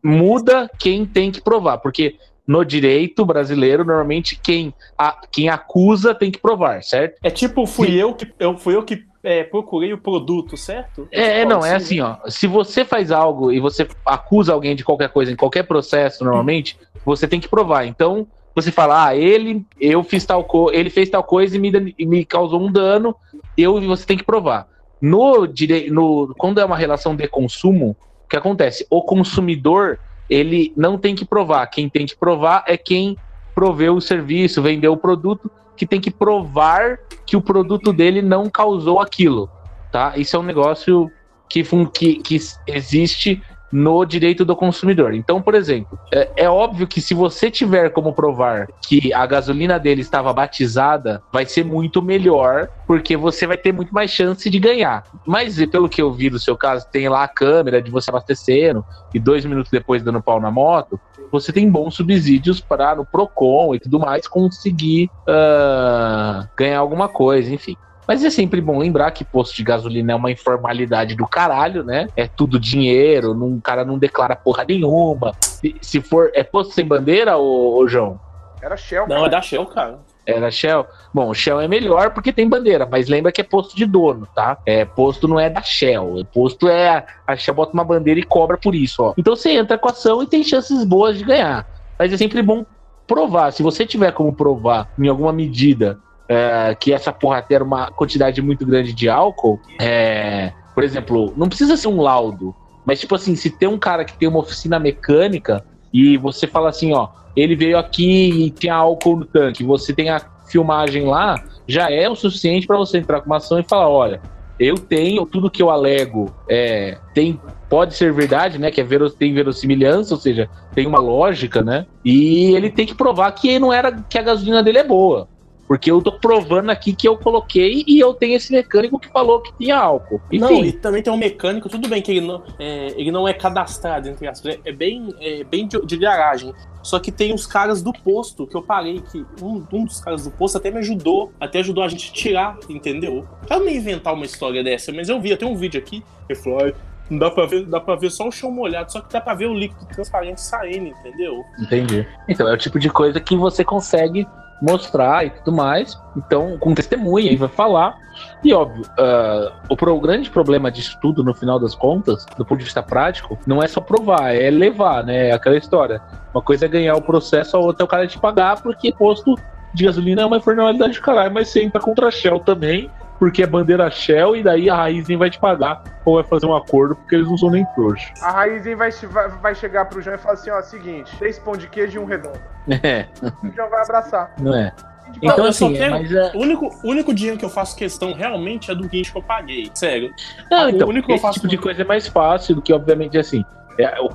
muda quem tem que provar, porque no direito brasileiro, normalmente quem, a- quem acusa tem que provar, certo? É tipo, fui eu que eu fui eu que é, procurei o produto, certo? É, é, não, é assim, ó. Se você faz algo e você acusa alguém de qualquer coisa em qualquer processo, normalmente, você tem que provar. Então, você fala, ah, ele, eu fiz tal coisa, ele fez tal coisa e me, me causou um dano, eu você tem que provar. No, dire... no Quando é uma relação de consumo, que acontece? O consumidor, ele não tem que provar. Quem tem que provar é quem proveu o serviço, vendeu o produto, que tem que provar que o produto dele não causou aquilo, tá? Isso é um negócio que, que, que existe no direito do consumidor. Então, por exemplo, é, é óbvio que se você tiver como provar que a gasolina dele estava batizada, vai ser muito melhor, porque você vai ter muito mais chance de ganhar. Mas pelo que eu vi do seu caso, tem lá a câmera de você abastecendo e dois minutos depois dando pau na moto, você tem bons subsídios para no Procon e tudo mais conseguir ah, ganhar alguma coisa, enfim. Mas é sempre bom lembrar que posto de gasolina é uma informalidade do caralho, né? É tudo dinheiro, o cara não declara porra nenhuma. Se, se for. É posto sem bandeira, ô, ô João? Era Shell, Não, cara. é da Shell, cara. Era Shell? Bom, Shell é melhor porque tem bandeira, mas lembra que é posto de dono, tá? É, posto não é da Shell. Posto é. A Shell bota uma bandeira e cobra por isso, ó. Então você entra com a ação e tem chances boas de ganhar. Mas é sempre bom provar. Se você tiver como provar em alguma medida é, que essa porra tem uma quantidade muito grande de álcool, é, por exemplo, não precisa ser um laudo, mas tipo assim, se tem um cara que tem uma oficina mecânica e você fala assim, ó, ele veio aqui e tinha álcool no tanque, você tem a filmagem lá, já é o suficiente para você entrar com uma ação e falar, olha, eu tenho tudo que eu alego é, tem pode ser verdade, né? Que é vero, tem verossimilhança, ou seja, tem uma lógica, né? E ele tem que provar que não era que a gasolina dele é boa. Porque eu tô provando aqui que eu coloquei e eu tenho esse mecânico que falou que tinha álcool. Não, Enfim, e também tem um mecânico, tudo bem que ele não é, ele não é cadastrado, entre aspas, é bem, é bem de, de garagem. Só que tem os caras do posto que eu parei, que um, um dos caras do posto até me ajudou, até ajudou a gente a tirar, entendeu? Eu não ia inventar uma história dessa, mas eu vi, eu tenho um vídeo aqui, ele falou, "Ai, não dá pra ver, dá pra ver só o chão molhado, só que dá pra ver o líquido transparente saindo, entendeu? entendi. Então, é o tipo de coisa que você consegue mostrar e tudo mais. Então, com testemunha, aí vai falar. E óbvio, ah, o, pro- grande problema disso tudo, no final das contas, do ponto de vista prático, não é só provar, é levar, né? É aquela história. Uma coisa é ganhar o processo, a outra é o cara te pagar, porque posto de gasolina é uma informalidade de caralho, mas você entra contra Shell também, porque é bandeira Shell, e daí a Raizen vai te pagar, ou vai fazer um acordo, porque eles não são nem trouxa. A Raizen vai, vai, vai chegar pro João e falar assim, ó, seguinte, três pão de queijo e um redondo. É, (laughs) O João vai abraçar. não é? Não, Então, eu só assim, é, quero- mas é. O único, o único dinheiro que eu faço questão realmente é do guincho que eu paguei, sério. Não, O então, único que eu esse faço- tipo de coisa é mais fácil do que, obviamente, assim. é, o,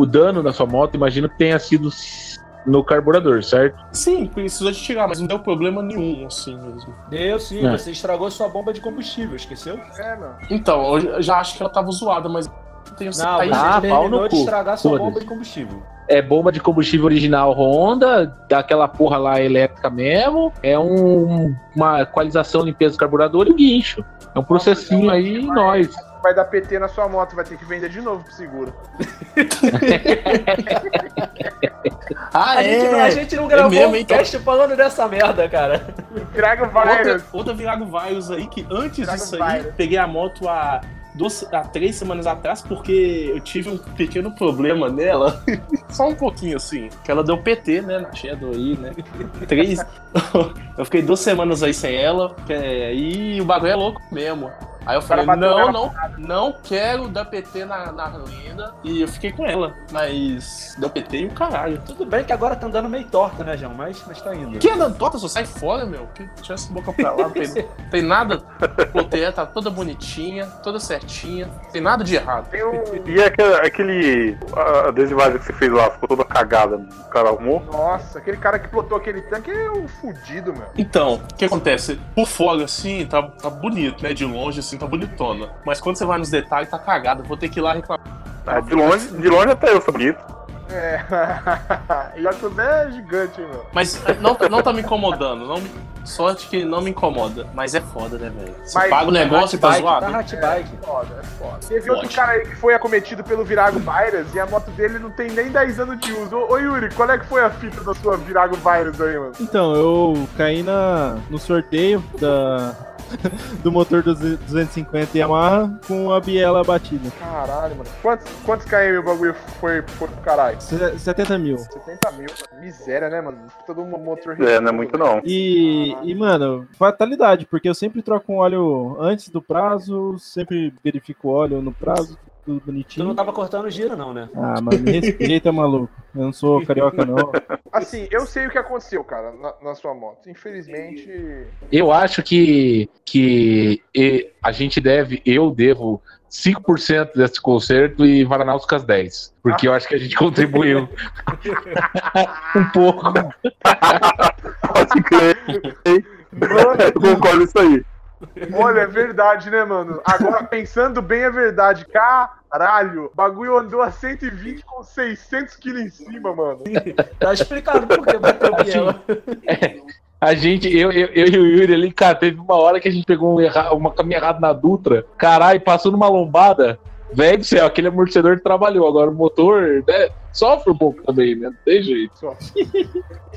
o dano da sua moto, imagino que tenha sido no carburador, certo? Sim, precisou de tirar, mas não deu problema nenhum, assim mesmo. Deu sim, É. você estragou sua bomba de combustível, esqueceu? É, meu. Então, eu já acho que ela tava zoada, mas não tenho Não, certeza. você Ah, pau no de cu. estragar sua bomba de combustível. É bomba de combustível original Honda, daquela porra lá elétrica mesmo. É um- uma equalização, limpeza do carburador e o guincho. É um processinho aí, nós. Vai dar PT na sua moto, vai ter que vender de novo pro seguro. (laughs) Ah, A, gente, não- a gente não gravou mesmo, um então. cast falando dessa merda, cara. Traga Outra, vários. outra Virago Virus aí, que antes Virago disso aí, Virus. peguei a moto há, duas, há três semanas atrás, porque eu tive um pequeno problema nela. (laughs) Só um pouquinho assim. Que ela deu PT, né, na Shadow aí, né? Três. (laughs) eu fiquei duas semanas aí sem ela, que é- aí o bagulho é louco mesmo. Aí eu falei, não, não, não quero dar PT na, na linda. E eu fiquei com ela. Mas deu PT e o caralho. Tudo bem que agora tá andando meio torta, né, João? Mas, mas tá indo. Que andando torta, só sai fora, meu. Que tira essa boca pra lá, não tem, (laughs) tem nada. Proteína tá toda bonitinha, toda certinha. Tem nada de errado. Tem um. E aquele, aquele a adesivagem que você fez lá, ficou toda cagada, o cara arrumou? Nossa, aquele cara que plotou aquele tanque é um fudido, meu. Então, o que acontece? Por fora, assim, tá, tá bonito, né? De longe, assim, tá bonitona. Mas quando você vai nos detalhes, tá cagada. Vou ter que ir lá reclamar. Ah, de longe, de longe até eu sou bonito. É. a coisa é gigante, meu. Mas não, não tá me incomodando. Não, sorte que não me incomoda. Mas é foda, né, velho? Você Mas- paga o negócio e tá Hatbike, zoado. Tá hatbike. Foda, é foda. Teve outro Pode. cara aí que foi acometido pelo Virago Virus e a moto dele não tem nem 10 anos de uso. Ô, ô Yuri, qual é que foi a fita da sua Virago Virus aí, mano? Então, eu caí na, no sorteio da, (laughs) do motor 250 Yamaha com a biela batida. Caralho, mano. Quantos, quantos KM o bagulho foi, foi pro caralho? Se- 70 mil. 70 mil, mano. Miséria, né, mano? Todo um motor É, não é muito não. E, e, mano, fatalidade, porque eu sempre troco um óleo antes do prazo, sempre verifico o óleo no prazo, tudo Tu bonitinho. não tava cortando giro, não, né? Ah, mano, me respeita, maluco. Eu não sou carioca, não. Assim, eu sei o que aconteceu, cara, na, na sua moto. Infelizmente. Eu acho que, que a gente deve, eu devo 5% desse concerto e Varanauskas 10%. Porque eu acho que a gente (laughs) contribuiu (laughs) um pouco. Pode crer. Eu concordo isso aí. Olha, é verdade, né, mano? Agora, pensando bem, é verdade. Caralho, o bagulho andou a 120 com 600 quilos em cima, mano. Tá explicado por que bateu o Biela. A gente, eu, eu, eu e o Yuri ali, cara, teve uma hora que a gente pegou um erra, uma caminha errada na Dutra, caralho, passou numa lombada. Velho do céu, aquele amortecedor trabalhou. Agora o motor né, sofre um pouco também, né? Não tem jeito. O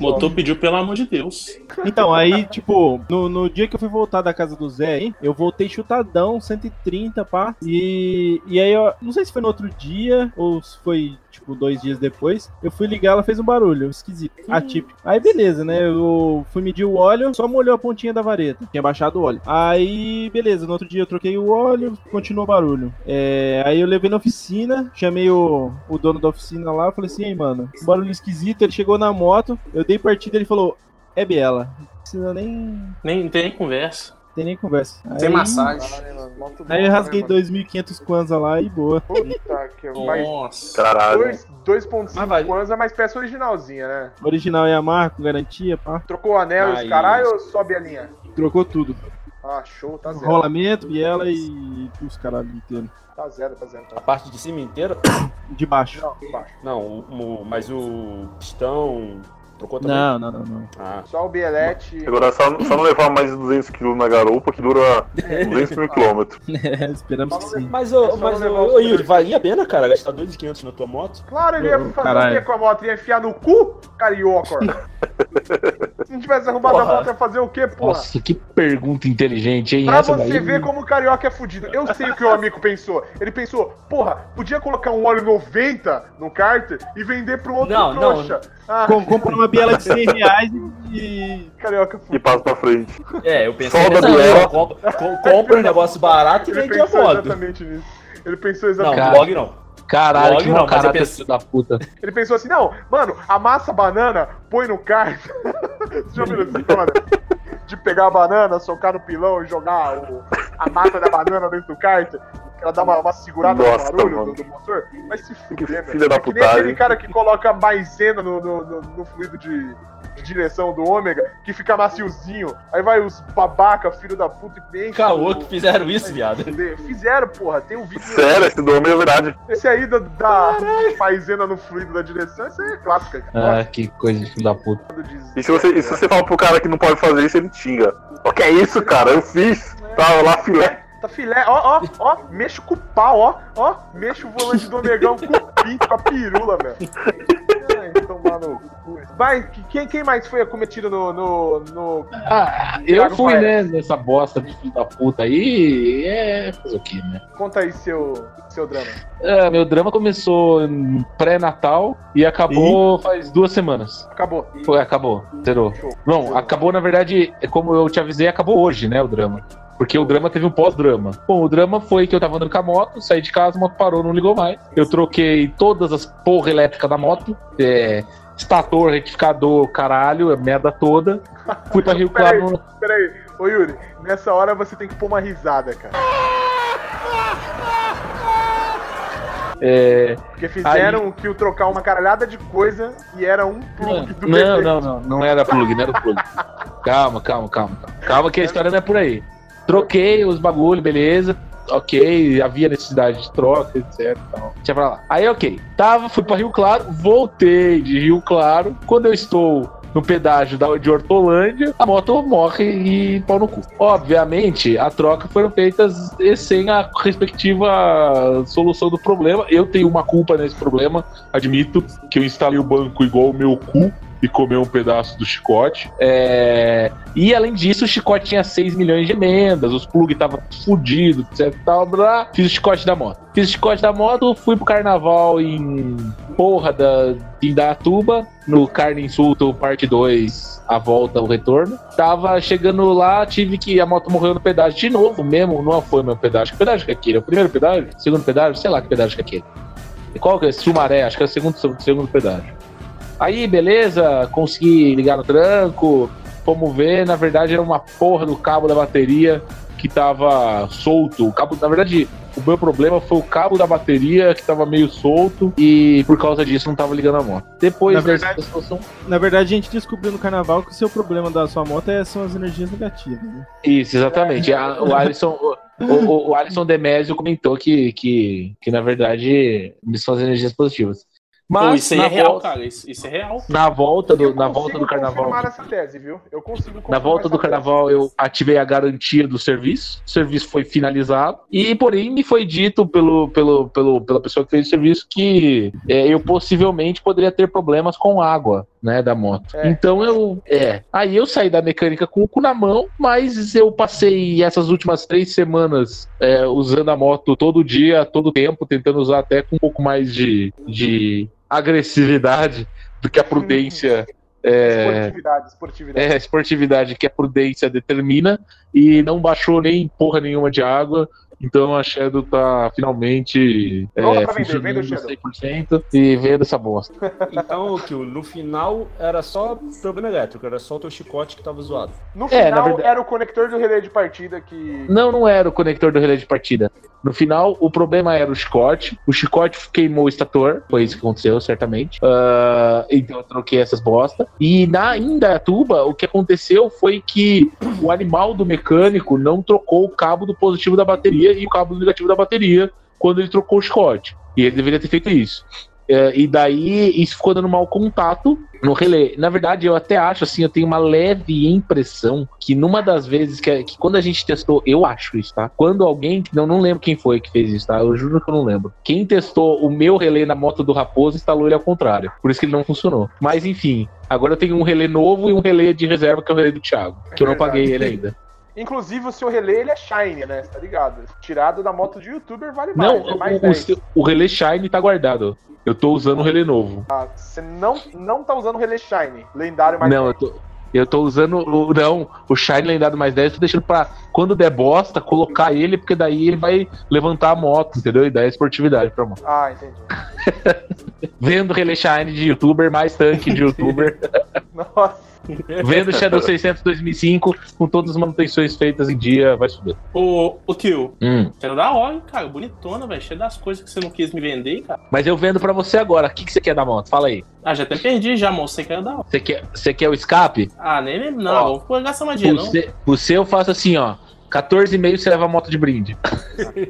(laughs) motor pediu pelo amor de Deus. Então, aí, tipo, no, no dia que eu fui voltar da casa do Zé, aí, eu voltei chutadão, 130, pá. E, e aí, eu não sei se foi no outro dia ou se foi, tipo, dois dias depois. Eu fui ligar, ela fez um barulho esquisito, atípico. Aí, beleza, né? Eu fui medir o óleo, só molhou a pontinha da vareta. Tinha baixado o óleo. Aí, beleza, no outro dia eu troquei o óleo, continuou o barulho. É, aí eu levei na oficina, chamei o, o dono da oficina lá, falei assim, ei, mano, um barulho esquisito. Ele chegou na moto, eu dei partida, ele falou, é Biela. Não precisa nem. Nem, não tem nem conversa. Tem nem conversa. Sem Aí- massagem. Aí eu rasguei né, mano? 2.500 kwanza lá e boa. Puta que Nossa. Caralho. dois- 2.5 Mas vai. Kwanza, mas peça originalzinha, né? Original Yamaha, com garantia, pá. Trocou o anel e os Aí. caralho ou sobe a linha? Trocou tudo. Ah, show, tá zero. Rolamento, biela e os caralho inteiro. Tá zero, tá zero. A Tá. parte de cima inteira? (coughs) De baixo. Não, baixo. Não, o, o- mas o pistão trocou também? Não, não, não, não. Ah, Só o Bielete. Agora só, só não levar mais de 200 kg na garupa, que dura 200 mil quilômetros. (laughs) É, esperamos que sim. mas, É ô, mas ô, ô, Yuri, valia a pena, cara, gastar 2.500 na tua moto? Claro, ele ia fazer caralho. o quê com a moto? Ia enfiar no cu, carioca? (laughs) Se não tivesse arrumado a Porra. moto, ia fazer o quê, porra? Nossa, que pergunta inteligente, hein? Pra Essa você daí. ver como o carioca é fudido. Eu sei o que o amigo pensou. Ele pensou, porra, podia colocar um óleo 90 no cárter e vender pro outro Não, não. trouxa. Ah, Com, compra uma biela de 100 reais e. carioca E passa pra frente. É, eu pensei Solda nessa a biela. compra um negócio barato e Ele vende a pensou moto. exatamente nisso. Ele pensou Não, exatamente. Cara. blog não. Caralho, Logo que não, mau mas eu caráter penso- filho da puta. Ele pensou assim, não, mano, amassa a banana, põe no cárter. (laughs) Você já viu essa história? De pegar a banana, socar no pilão e jogar o- a massa da banana dentro do cárter. Que Ela dá uma, uma segurada Nossa, no barulho do, do motor. Vai se fuder, filha velho. da É putagem. aquele cara que coloca maisena no, no, no- no fluido de, de direção do ômega, que fica maciozinho. Aí vai os babaca, filho da puta, e enche Caô que fizeram isso, viado. Fizeram, porra. Tem um vídeo. Sério, esse nome é verdade. Esse aí da, da maisena no fluido da direção, isso aí é clássica. cara. Ah, que coisa de filho da puta. E se você, e se você fala pro cara que não pode fazer isso, ele te xinga. O que é isso, cara? Eu fiz. Tava lá filé. Tá filé, ó, ó, ó, mexo com o pau, ó, ó, mexo o volante do negão com o pinto, com a pirula, velho. Ai, tomar no cu. Vai, que- quem, quem mais foi acometido no. no, no... Ah, eu Thiago fui, Paes. né, nessa bosta de filho da puta aí. É. Fazer o quê, né? Conta aí seu, seu drama. Ah, meu drama começou em pré-natal e acabou faz duas semanas. Acabou. Foi, acabou, zerou. Show. Não, acabou, na verdade, é como eu te avisei, acabou hoje, né, o drama. Porque o drama teve um pós-drama. Bom, o drama foi que eu tava andando com a moto, saí de casa, a moto parou, não ligou mais. Eu troquei todas as porra elétrica da moto, é, estator, retificador, caralho, a merda toda. Fui pra (laughs) Rio Peraí. Claro. no- Peraí, ô Yuri, nessa hora você tem que pôr uma risada, cara. É, Porque fizeram que o trocar uma caralhada de coisa e era um plug do não, bebê. (laughs) não, não, não era plug, não era plug. Calma, calma, calma. Calma que a história não é por aí. Troquei os bagulho, beleza. Ok, havia necessidade de troca, etc. Tinha pra lá. Aí, ok. Tava, fui pra Rio Claro, voltei de Rio Claro. Quando eu estou no pedágio de Hortolândia, a moto morre e pau no cu. Obviamente, a troca foram feitas sem a respectiva solução do problema. Eu tenho uma culpa nesse problema, admito que eu instalei o banco igual o meu cu e comeu um pedaço do chicote. É, E além disso, o chicote tinha 6 milhões de emendas, os plug estavam fudidos, etc. Tal, blá. Fiz o chicote da moto. Fiz o chicote da moto, fui pro carnaval em Porra da de Indaiatuba, no Carne Insulto Parte 2, a volta, o retorno. Tava chegando lá, tive que. A moto morreu no pedágio de novo mesmo, não foi meu pedágio. Que pedágio que é aquele? É o primeiro pedágio? Segundo pedágio? Sei lá que pedágio que é aquele. Qual que é? Sumaré, acho que é o segundo, segundo pedágio. Aí, beleza, consegui ligar no tranco, fomos ver, na verdade era uma porra do cabo da bateria que tava solto. O cabo, na verdade, o meu problema foi o cabo da bateria que tava meio solto e por causa disso não tava ligando a moto. Depois Na verdade- situação. Na verdade, a gente descobriu no carnaval que o seu problema da sua moto é- são as energias negativas. Né? Isso, exatamente. A- o Alisson. O, o, o Alisson Demésio comentou que, que, que, na verdade, são as energias positivas. Pô, Mas isso aí na, é real, volta, cara. Isso, isso é real. na volta do, Eu na consigo volta do carnaval. tese, viu? Eu consigo Na volta do essa tese. carnaval, eu ativei a garantia do serviço. O serviço foi finalizado. E, porém, me foi dito pelo, pelo, pelo, pela pessoa que fez o serviço que é, eu possivelmente poderia ter problemas com água, né, da moto. É. Então eu. É. Aí eu saí da mecânica com o cu na mão, mas eu passei essas últimas três semanas é, usando a moto todo dia, todo tempo, tentando usar até com um pouco mais de, de agressividade do que a prudência. É, Esportividade, esportividade. é, esportividade que a prudência determina e não baixou nem porra nenhuma de água. Então a Shadow tá finalmente é, vender, venda o funcionando Shadow. 100% e vendo essa bosta. Então, Kio, no final era só problema elétrico, era só o teu chicote que tava zoado. No É, na final, verdade- era o conector do relé de partida que. Não, não era o conector do relé de partida. No final, o problema era o chicote. O chicote queimou o estator. Foi isso que aconteceu, certamente. Ah, então eu troquei essas bosta. E na Indaiatuba, o que aconteceu foi que o animal do mecânico não trocou o cabo do positivo da bateria e o cabo do negativo da bateria quando ele trocou o chicote. E ele deveria ter feito isso. É, e daí isso ficou dando mau contato no relé. Na verdade, eu até acho assim, eu tenho uma leve impressão que numa das vezes que, que quando a gente testou, eu acho isso, tá? Quando alguém, não, não lembro quem foi que fez isso, tá? Eu juro que eu não lembro. Quem testou o meu relé na moto do Raposo instalou ele ao contrário. Por isso que ele não funcionou. Mas enfim, agora eu tenho um relé novo e um relé de reserva que é o relé do Thiago, que eu não verdade. paguei ele ainda. Inclusive, o seu relé ele é shine, né? Tá ligado? Tirado da moto de youtuber vale mais. Não, é mais o, o, 10. seu- o relé Shine tá guardado. Eu tô usando o relé novo. Ah, Você não, não tá usando o relé shine. Lendário mais Não, eu 10. tô, eu tô usando o. Não, o Shine lendário mais 10, eu tô deixando pra quando der bosta, colocar ele, porque daí ele vai levantar a moto, entendeu? E dar esportividade pra moto. Ah, entendi. (laughs) Vendo Relay Shine de youtuber, mais tanque de (laughs) youtuber. Nossa. (laughs) Vendo (laughs) Shadow 600 2005, com todas as manutenções feitas em dia, vai subir. Ô, ô Kill, Hum. quero da hora, cara. Bonitona, velho. Cheio das coisas que você não quis me vender, cara. Mas eu vendo pra você agora. O que, que você quer da moto? Fala aí. Ah, já até perdi já, moço. Você quer da hora. Você quer, você quer o escape? Ah, nem lembro, não. Ó, pôr gastar mais dinheiro, não. Você, você eu faço assim, ó. 14,5 você leva a moto de brinde.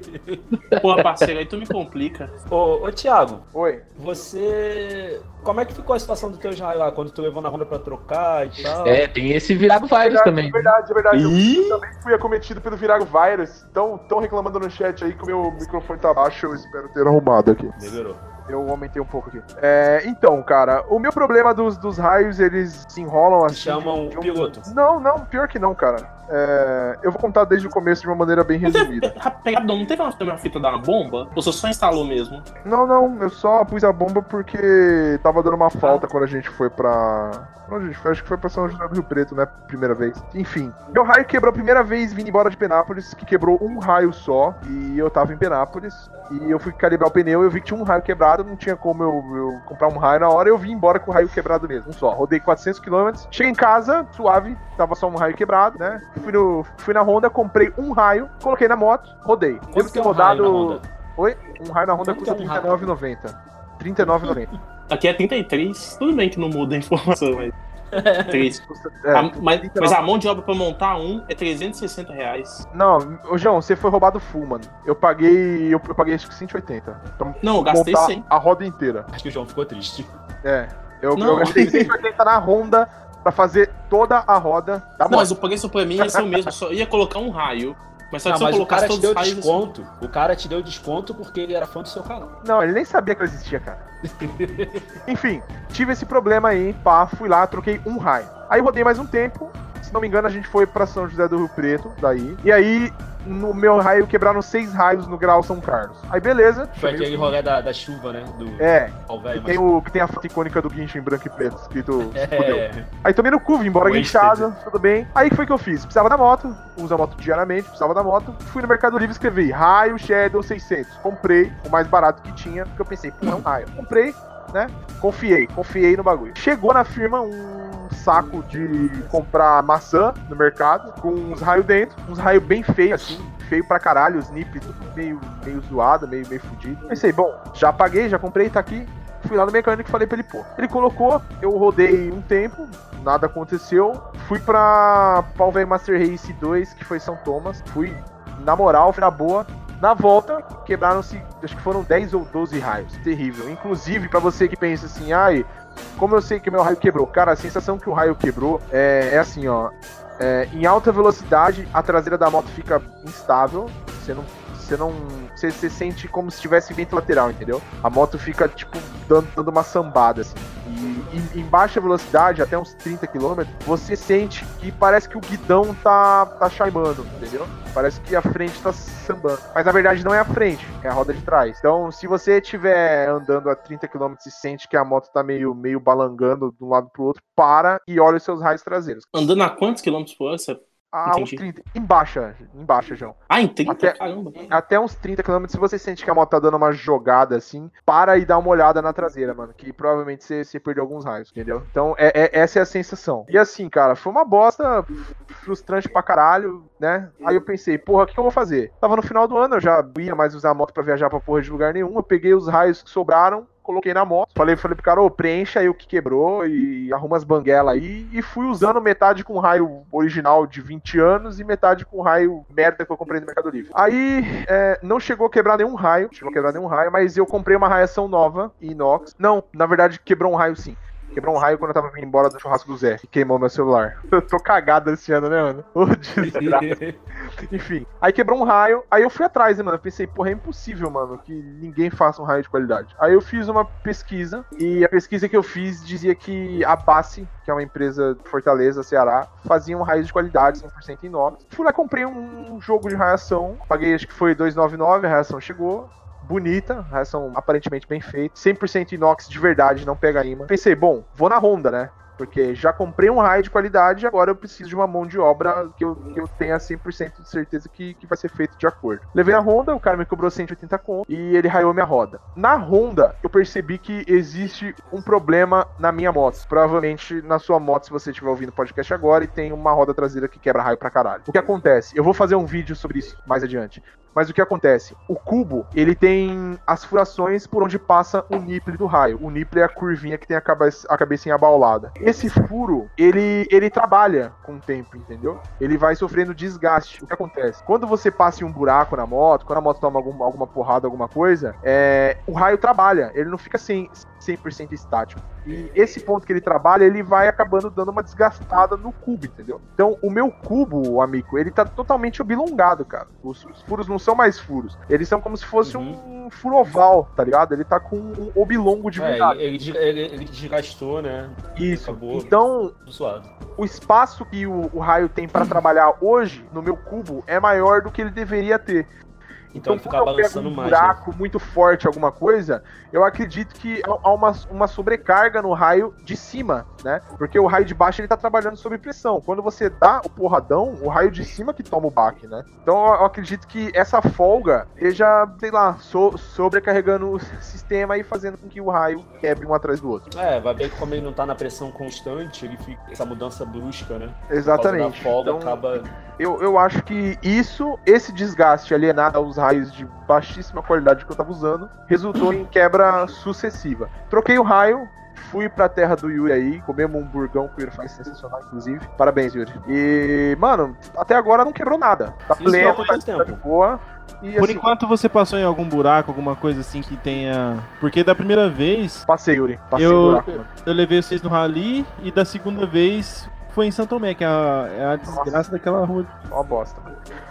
(laughs) Porra, parceiro, aí tu me complica. Ô, ô Thiago, Oi. você. Como é que ficou a situação do teu Jai lá, quando tu levou na Honda pra trocar e tal? É, tem esse virado virus verdade, também. É verdade, é verdade. Eu, eu também fui acometido pelo Virago Virus. Estão tão reclamando no chat aí que o meu microfone tá baixo. Eu espero ter arrumado aqui. Melhorou. Eu aumentei um pouco aqui. É, então, cara, o meu problema dos, dos raios, eles se enrolam assim. Chamam de um- piloto. Não, não, pior que não, cara. É, eu vou contar desde o começo de uma maneira bem resumida. Rapidão, não teve uma, uma fita da bomba? Ou você só instalou mesmo? Não, não, eu só pus a bomba porque tava dando uma falta quando a gente foi pra. Acho que foi pra São José do Rio Preto, né? Primeira vez. Enfim. Meu raio quebrou a primeira vez vindo embora de Penápolis, que quebrou um raio só. E eu tava em Penápolis. E eu fui calibrar o pneu eu vi que tinha um raio quebrado. Não tinha como eu, eu comprar um raio na hora. Eu vim embora com o raio quebrado mesmo. Só. Rodei 400 km. Cheguei em casa, suave. Tava só um raio quebrado, né? Fui, no, fui na Honda, comprei um raio, coloquei na moto, rodei. Devo Quanto que ter é um rodado. Oi? Um raio na Honda Quanto custa é um raio? R$39,90. R$39,90. Aqui é 33. Tudo bem que não muda a informação, mas. (laughs) 3. Custa- é, A- mas, 39. mas a mão de obra pra montar um é 360 reais. Não, ô João, você foi roubado full, mano. Eu paguei. Eu, eu paguei acho que 180. Pra Não, eu gastei montar 100. a roda inteira. Acho que o João ficou triste. É. Eu, Não. eu gastei 180 na Honda pra fazer toda a roda da Não, moto. mas o preço pra mim ia ser o mesmo. Só ia colocar um raio. Mas só Não, se eu colocasse cara te todos deu os raios. desconto. O cara te deu desconto porque ele era fã do seu canal. Não, ele nem sabia que eu existia, cara. (laughs) Enfim, tive esse problema aí, pá, fui lá, troquei um raio. Aí rodei mais um tempo, não me engano, a gente foi pra São José do Rio Preto, daí. E aí, no meu raio, quebraram seis raios no grau São Carlos. Aí, beleza. Foi aquele rolê da, da chuva, né? Do É, ao que velho, tem, o, que tem a foto icônica do guincho em branco e preto, escrito (laughs) fudeu. É, Aí tomei no cu, vim embora guinchado, tudo bem. Aí foi que eu fiz? Precisava da moto, uso a moto diariamente, precisava da moto. Fui no Mercado Livre e escrevi raio Shadow 600. Comprei o mais barato que tinha, porque eu pensei, pô, é um raio. Comprei, né? Confiei, confiei no bagulho. Chegou na firma um saco de comprar maçã no mercado, com uns raios dentro, uns raios bem feios assim. Feio pra caralho, os nip tudo meio, meio zoado, meio, meio fudido. Pensei, bom, já paguei, já comprei, tá aqui. Fui lá no mecânico e falei pra ele pôr. Ele colocou, eu rodei um tempo, nada aconteceu. Fui pra Palvei Master Race 2, que foi São Thomas. Fui na moral, fui na boa. Na volta, quebraram-se, acho que foram 10 ou 12 raios. Terrível. Inclusive, pra você que pensa assim, ai, como eu sei que meu raio quebrou? Cara, a sensação que o raio quebrou é, é assim, ó. É, em alta velocidade, a traseira da moto fica instável. Você não. Você não. Você sente como se tivesse vento lateral, entendeu? A moto fica, tipo, dando, dando uma sambada, assim. E em, em baixa velocidade, até uns 30 km, você sente que parece que o guidão tá, tá chaimando, entendeu? Parece que a frente tá sambando. Mas na verdade não é a frente, é a roda de trás. Então, se você estiver andando a 30 km e sente que a moto tá meio, meio balangando de um lado pro outro, para e olha os seus raios traseiros. Andando a quantos quilômetros por hora? Você- Ah, uns Entendi. 30. Em baixa, em baixa, João. Ah, em 30? Até- Caramba. Até uns 30 km, se você sente que a moto tá dando uma jogada assim, para e dá uma olhada na traseira, mano. Que provavelmente você, você perdeu alguns raios, entendeu? Então, é, é- essa é a sensação. E assim, cara, foi uma bosta frustrante pra caralho, né? Aí eu pensei, porra, o que, que eu vou fazer? Tava no final do ano, eu já ia mais usar a moto pra viajar pra porra de lugar nenhum. Eu peguei os raios que sobraram. Coloquei na moto, falei, falei pro cara, ô, preencha aí o que quebrou e arruma as banguelas aí. E fui usando metade com raio original de 20 anos e metade com raio merda que eu comprei no Mercado Livre. Aí é, não chegou a quebrar nenhum raio, chegou a quebrar nenhum raio, mas eu comprei uma raiação nova, inox. Não, na verdade quebrou um raio sim. Quebrou um raio quando eu tava vindo embora do churrasco do Zé, que queimou meu celular. (laughs) Eu tô cagado esse ano, né, mano? Ô, desgraça. (laughs) Enfim, aí quebrou um raio, aí eu fui atrás, né, mano? Eu pensei, porra, é impossível, mano, que ninguém faça um raio de qualidade. Aí eu fiz uma pesquisa, e a pesquisa que eu fiz dizia que a Bassi, que é uma empresa de Fortaleza, Ceará, fazia um raio de qualidade 100% inox. Fui lá e comprei um jogo de raiação, paguei acho que foi 2,99, a raiação chegou. Bonita, raiação aparentemente bem feita, 100% inox de verdade, não pega imã. Pensei, bom, vou na Honda, né? Porque já comprei um raio de qualidade, agora eu preciso de uma mão de obra que eu, que eu tenha 100% de certeza que, que vai ser feito de acordo. Levei na Honda, o cara me cobrou 180 conto e ele raiou minha roda. Na Honda, eu percebi que existe um problema na minha moto. Provavelmente na sua moto, se você estiver ouvindo o podcast agora, e tem uma roda traseira que quebra raio pra caralho. O que acontece? Eu vou fazer um vídeo sobre isso mais adiante. Mas o que acontece? O cubo, ele tem as furações por onde passa o nipple do raio. O nipple é a curvinha que tem a cabeça, a cabecinha abaulada. Esse furo, ele, ele trabalha com o tempo, entendeu? Ele vai sofrendo desgaste. O que acontece? Quando você passa em um buraco na moto, quando a moto toma algum, alguma porrada, alguma coisa, é, o raio trabalha. Ele não fica 100%, 100% estático. E esse ponto que ele trabalha, ele vai acabando dando uma desgastada no cubo, entendeu? Então, o meu cubo, amigo, ele tá totalmente oblongado, cara. Os, os furos não são mais furos. Eles são como se fosse um furo oval, tá ligado? Ele tá com um oblongo de É, verdade. ele, ele, ele, ele desgastou, né? Isso. Acabou. Então, o espaço que o, o raio tem para trabalhar hoje no meu cubo é maior do que ele deveria ter. Então Então, ele fica quando eu pego balançando um mais, né? buraco muito forte, alguma coisa, eu acredito que há uma, uma sobrecarga no raio de cima, né? Porque o raio de baixo ele tá trabalhando sob pressão. Quando você dá o porradão, o raio de cima que toma o baque, né? Então eu acredito que essa folga esteja, sei lá, so- sobrecarregando o (laughs) sistema e fazendo com que o raio quebre um atrás do outro. É, vai ver que como ele não tá na pressão constante, ele fica essa mudança brusca, né? Exatamente. Folga Então, acaba. eu, eu acho que isso, esse desgaste alienado aos raios de baixíssima qualidade que eu tava usando, resultou em quebra sucessiva. Troquei o raio, fui pra terra do Yuri aí, comemos um burgão que o Yuri faz sensacional, inclusive. Parabéns, Yuri. E, mano, até agora não quebrou nada. Tá Isso pleno, tá, tá tempo? de boa. E Por assim, enquanto você passou em algum buraco, alguma coisa assim que tenha. Porque da primeira vez passei, Yuri. Passei Eu- o buraco, eu levei vocês no rally e da segunda vez foi em São Tomé, que é a, é a desgraça daquela rua. Uma bosta.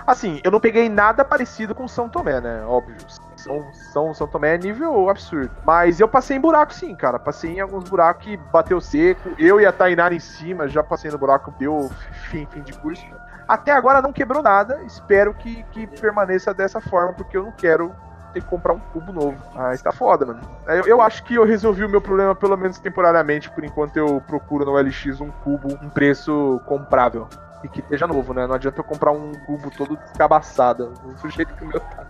Assim, eu não peguei nada parecido com São Tomé, né? Óbvio. São, São, São Tomé é nível absurdo. Mas eu passei em buraco sim, cara. Passei em alguns buracos que bateu seco. Eu e a Tainara em cima já passei no buraco, deu fim, fim de curso. Até agora não quebrou nada. Espero que, que permaneça dessa forma, porque eu não quero ter que comprar um cubo novo. Ah, está foda, mano. Eu, eu acho que eu resolvi o meu problema, pelo menos temporariamente, por enquanto eu procuro no LX um cubo, um preço comprável. E que esteja novo, né? Não adianta eu comprar um cubo todo descabaçado. Do jeito que o meu tá.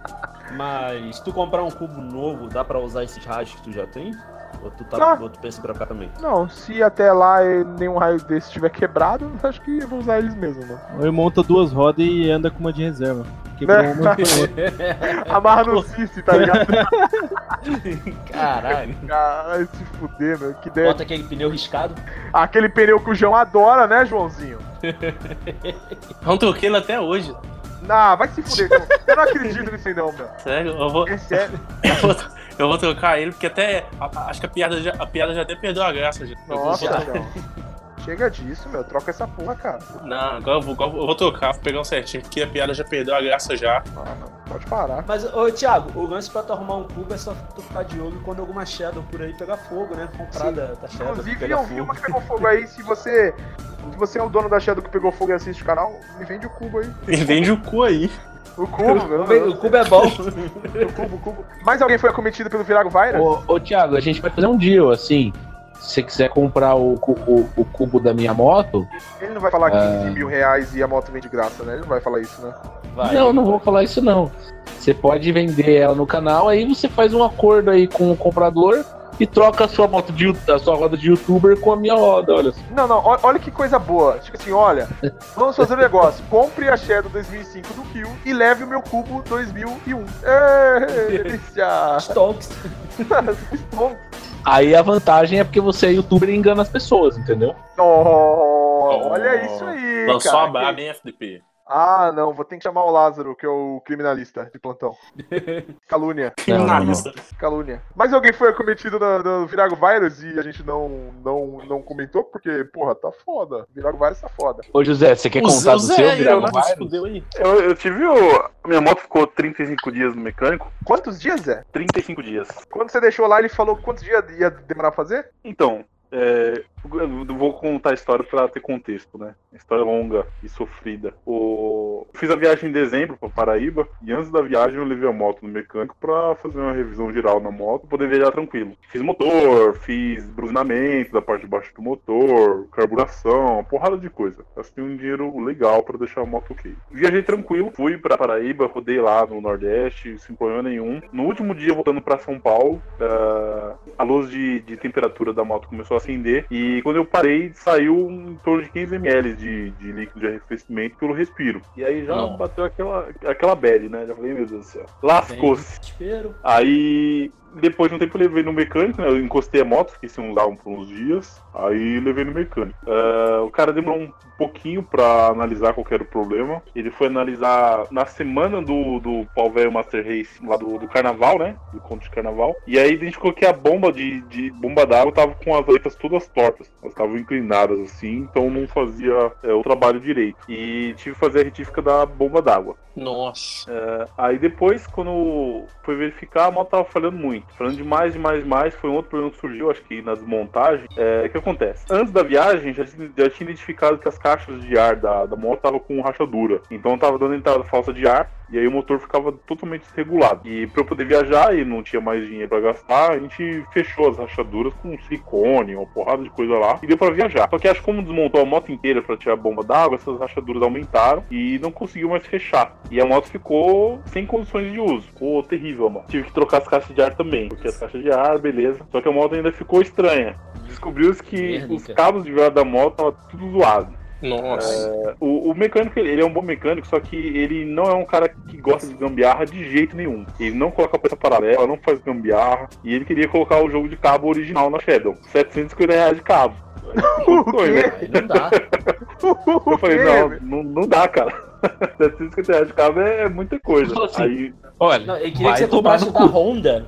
Mas se tu comprar um cubo novo, dá pra usar esses raios que tu já tem? Ou tu, tá, Tá. ou tu pensa em trocar também? Não, se até lá nenhum raio desse estiver quebrado, (laughs) acho que eu vou usar eles mesmo, mano. Ele monta duas rodas e anda com uma de reserva. Quebrou Né? uma. (laughs) Amarra no Cici, tá ligado? (laughs) Caralho. Ai, se fuder, meu. Que ideia. Bota aquele pneu riscado. Aquele pneu que o João adora, né, Joãozinho? Não troquei ele até hoje. Não, vai se fuder, João. Eu não acredito nisso aí, não, meu. Sério, eu vou, É sério. eu vou, eu vou trocar ele, porque até. a- a- acho que a piada, já, a piada já até perdeu a graça. Eu vou Nossa. Chega disso, meu. Troca essa porra, cara. Não, agora eu vou, agora eu vou trocar, vou pegar um certinho, porque a piada já perdeu a graça já. Ah, não. Pode parar. Mas, ô Thiago, o lance pra tu arrumar um cubo é só tu ficar de olho quando alguma Shadow por aí pegar fogo, né? Comprar Sim. da, Shadow. Inclusive, pegar eu vi uma que pegou fogo aí. Se você. Se você é o dono da Shadow que pegou fogo e assiste o canal, me vende o cubo aí. (laughs) E vende o cu aí. O cubo, meu. O, o cubo é bom. (laughs) O cubo, o cubo. Mais alguém foi acometido pelo Virago Vaira? Ô, ô Thiago, a gente vai fazer um deal assim. Se você quiser comprar o, o, o cubo da minha moto, Ele não vai falar 15 Ah. mil reais e a moto vem de graça, né? Ele não vai falar isso, né? Vai. não, não vou falar isso não. Você pode vender ela no canal, aí você faz um acordo aí com o comprador e troca a sua moto de a sua roda de youtuber com a minha roda, olha só. Não, não, olha que coisa boa. Tipo assim, olha, vamos fazer um negócio. Compre a Shadow 2005 do Kill e leve o meu cubo 2001. Ê, (laughs) delícia! Stonks. (laughs) Aí a vantagem é porque você é youtuber e engana as pessoas, entendeu? Oh, olha isso aí, Lançou cara. a braba, hein, FDP? Ah, não, vou ter que chamar o Lázaro, que é o criminalista de plantão. (laughs) Calúnia, Criminalista. calúnia. Mas alguém foi acometido no, no Virago Virus e a gente não, não, não comentou, porque, porra, tá foda. Virago Virus tá foda. Ô José, você quer O contar Zé, do Zé seu Virago Virus? aí. Eu, eu tive o. Minha moto ficou 35 dias no mecânico. Quantos dias, Zé? 35 dias. Quando você deixou lá, ele falou quantos dias ia demorar pra fazer? Então, é, eu vou contar a história pra ter contexto, né? História longa e sofrida. O... Fiz a viagem em dezembro pra Paraíba e antes da viagem eu levei a moto no mecânico pra fazer uma revisão geral na moto poder viajar tranquilo. Fiz motor, fiz bruzinamento da parte de baixo do motor, carburação, uma porrada de coisa. Gastei um dinheiro legal pra deixar a moto ok. Viajei tranquilo, fui pra Paraíba, rodei lá no Nordeste, sem problema nenhum. No último dia, voltando pra São Paulo, ah, a luz de, de temperatura da moto começou a acender e quando eu parei, saiu em torno de 15 ml de, de líquido de arrefecimento pelo respiro. E aí já Não. bateu aquela, aquela bad, né? Já falei, meu Deus do céu. Lascou-se. Aí, depois de um tempo, eu levei no mecânico, né? Eu encostei a moto, fiquei sem usar um por uns dias. Aí, levei no mecânico. Ah, o cara demorou um pouquinho pra analisar qual era o problema. Ele foi analisar na semana do, do Pau Velho Master Race, lá do, do carnaval, né? Do conto de carnaval. E aí, identificou que a bomba de, de bomba d'água tava com as letras todas tortas. Elas estavam inclinadas assim, então não fazia é, o trabalho direito. E tive que fazer a retífica da bomba d'água. Nossa. É, aí depois, quando foi verificar, a moto tava falhando muito. Falando demais, demais, demais. Foi um outro problema que surgiu, acho que na desmontagem. É, o que acontece? Antes da viagem, já, tinha- já tinha identificado que as caixas de ar da, da moto estavam com rachadura. Então tava dando entrada falsa de ar. E aí o motor ficava totalmente desregulado. E pra eu poder viajar e não tinha mais dinheiro pra gastar, a gente fechou as rachaduras com silicone, uma porrada de coisa lá. E deu pra viajar. Só que acho que como desmontou a moto inteira pra tirar a bomba d'água, essas rachaduras aumentaram e não conseguiu mais fechar. E a moto ficou sem condições de uso. Ficou terrível, mano. Tive que trocar as caixas de ar também. Porque as caixas de ar, beleza. Só que a moto ainda ficou estranha. Descobriu-se que Merda, os cara. cabos de vela da moto estavam tudo zoado. Nossa. O, o mecânico, ele, ele é um bom mecânico, só que ele não é um cara que gosta de gambiarra de jeito nenhum. Ele não coloca peça paralela, não faz gambiarra. E ele queria colocar o jogo de cabo original na Shadow. 750 reais de cabo. (laughs) Foi, né? Aí não dá. (laughs) Eu falei, não, não, não dá, cara. (laughs) 750 reais de cabo é, é muita coisa. Assim, Aí, Olha, Não, ele queria que você comprasse da. Honda.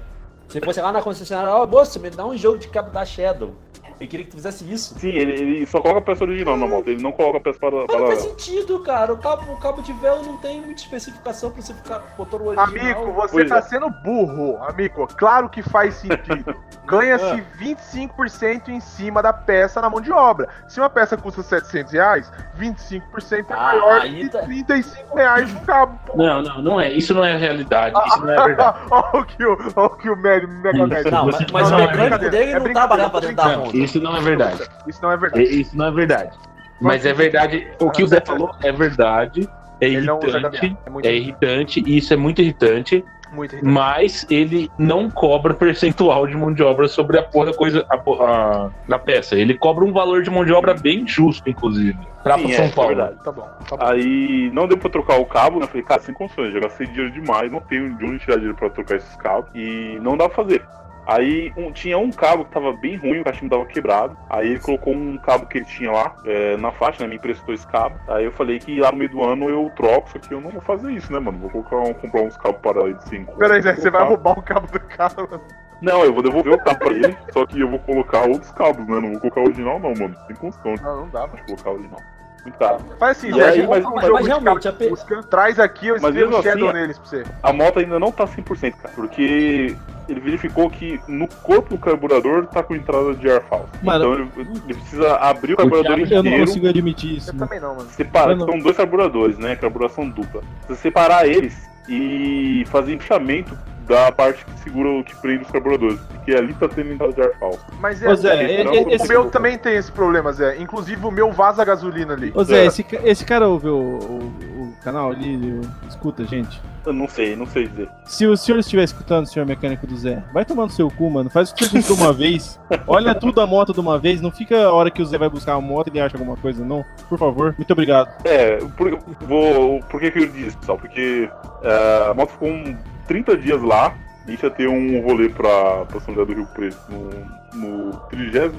Você fosse lá na concessionária, ó, moço, me dá um jogo de cabo da Shadow. Ele queria que tu fizesse isso. Sim, ele, ele só coloca a peça original na moto, ele não coloca a peça para. Não para... faz sentido, cara. O cabo, o cabo de vela não tem muita especificação pra você ficar botando o original. Amigo, você Pois tá é. sendo burro, amigo. Claro que faz sentido. (laughs) Ganha-se 25% em cima da peça na mão de obra. Se uma peça custa 700 reais, 25% é Ah, maior que tá- 35 reais no cabo. pô. Não, não, não é. Isso não é realidade. Isso não é (laughs) verdade. Olha o que o, olha o, que o Mega Não, mas, mas não, o é mecânico brincadeira, dele é não brincadeira, trabalhava pra dentro da Honda. Isso não é verdade. Isso não é É, verdade. Isso não é verdade. Mas é verdade. O que o Zé falou é verdade. É irritante. É muito, É irritante. E isso é muito irritante. muito irritante. Mas ele não cobra percentual de mão de obra sobre a porra coisa a, a- da peça. Ele cobra um valor de mão de obra bem justo, inclusive. Pra Sim, São é, Paulo. é verdade. Tá bom, tá bom. Aí não deu pra trocar o cabo, né? Falei, cara, sem condições, já gastei dinheiro demais, não tenho de onde tirar dinheiro pra trocar esses cabos. E não dá pra fazer. Aí um- tinha um cabo que tava bem ruim, o cachimbo tava quebrado. Aí ele colocou um cabo que ele tinha lá é, na faixa, né? Me emprestou esse cabo. Aí eu falei que lá no meio do ano eu troco, só que eu não vou fazer isso, né, mano? Vou colocar comprar uns cabos para de 5. Peraí, Zé, você vai roubar o cabo do cara, mano. Não, eu vou devolver o cabo pra ele, só que eu vou colocar outros cabos, né? Não vou colocar o original, não, mano. Sem condição Não, não dá, mano. colocar o original. Muito caro. Faz assim, Zé, aí, mas- um mas- jogo mas de realmente, pe- busca, traz aqui, eu Mas escrevo mesmo Shadow assim, neles pra você. A moto ainda não tá 100%, cara, porque ele verificou que no corpo do carburador tá com entrada de ar falso. Mano, então ele, ele precisa abrir o carburador Thiago, Eu não inteiro, consigo admitir isso. Eu mano. também não, mano. separar, Eu não- são dois carburadores, né, carburação dupla. Você separar eles e fazer encaixamento da parte que segura o que prende os carburadores, porque ali tá tendo entrada de ar falso. Mas é, Zé, e- não, e- porque- o esse, meu também tem esse problema, Zé. Inclusive o meu vaza gasolina ali. ô, Zé, É. esse, esse cara ouviu o, o- o canal ali? o- Escuta, gente. Eu não sei, não sei dizer. Se o senhor estiver escutando, senhor mecânico do Zé, vai tomando seu cu, mano. Faz o que você de uma vez. Olha tudo a moto de uma vez. Não fica a hora que o Zé vai buscar a moto e ele acha alguma coisa, não. Por favor. Muito obrigado. É, por, vou, por que, que eu disse, pessoal? Porque é, a moto ficou um 30 dias lá, a gente ia ter um rolê pra, pra São José do Rio Preto no, no 30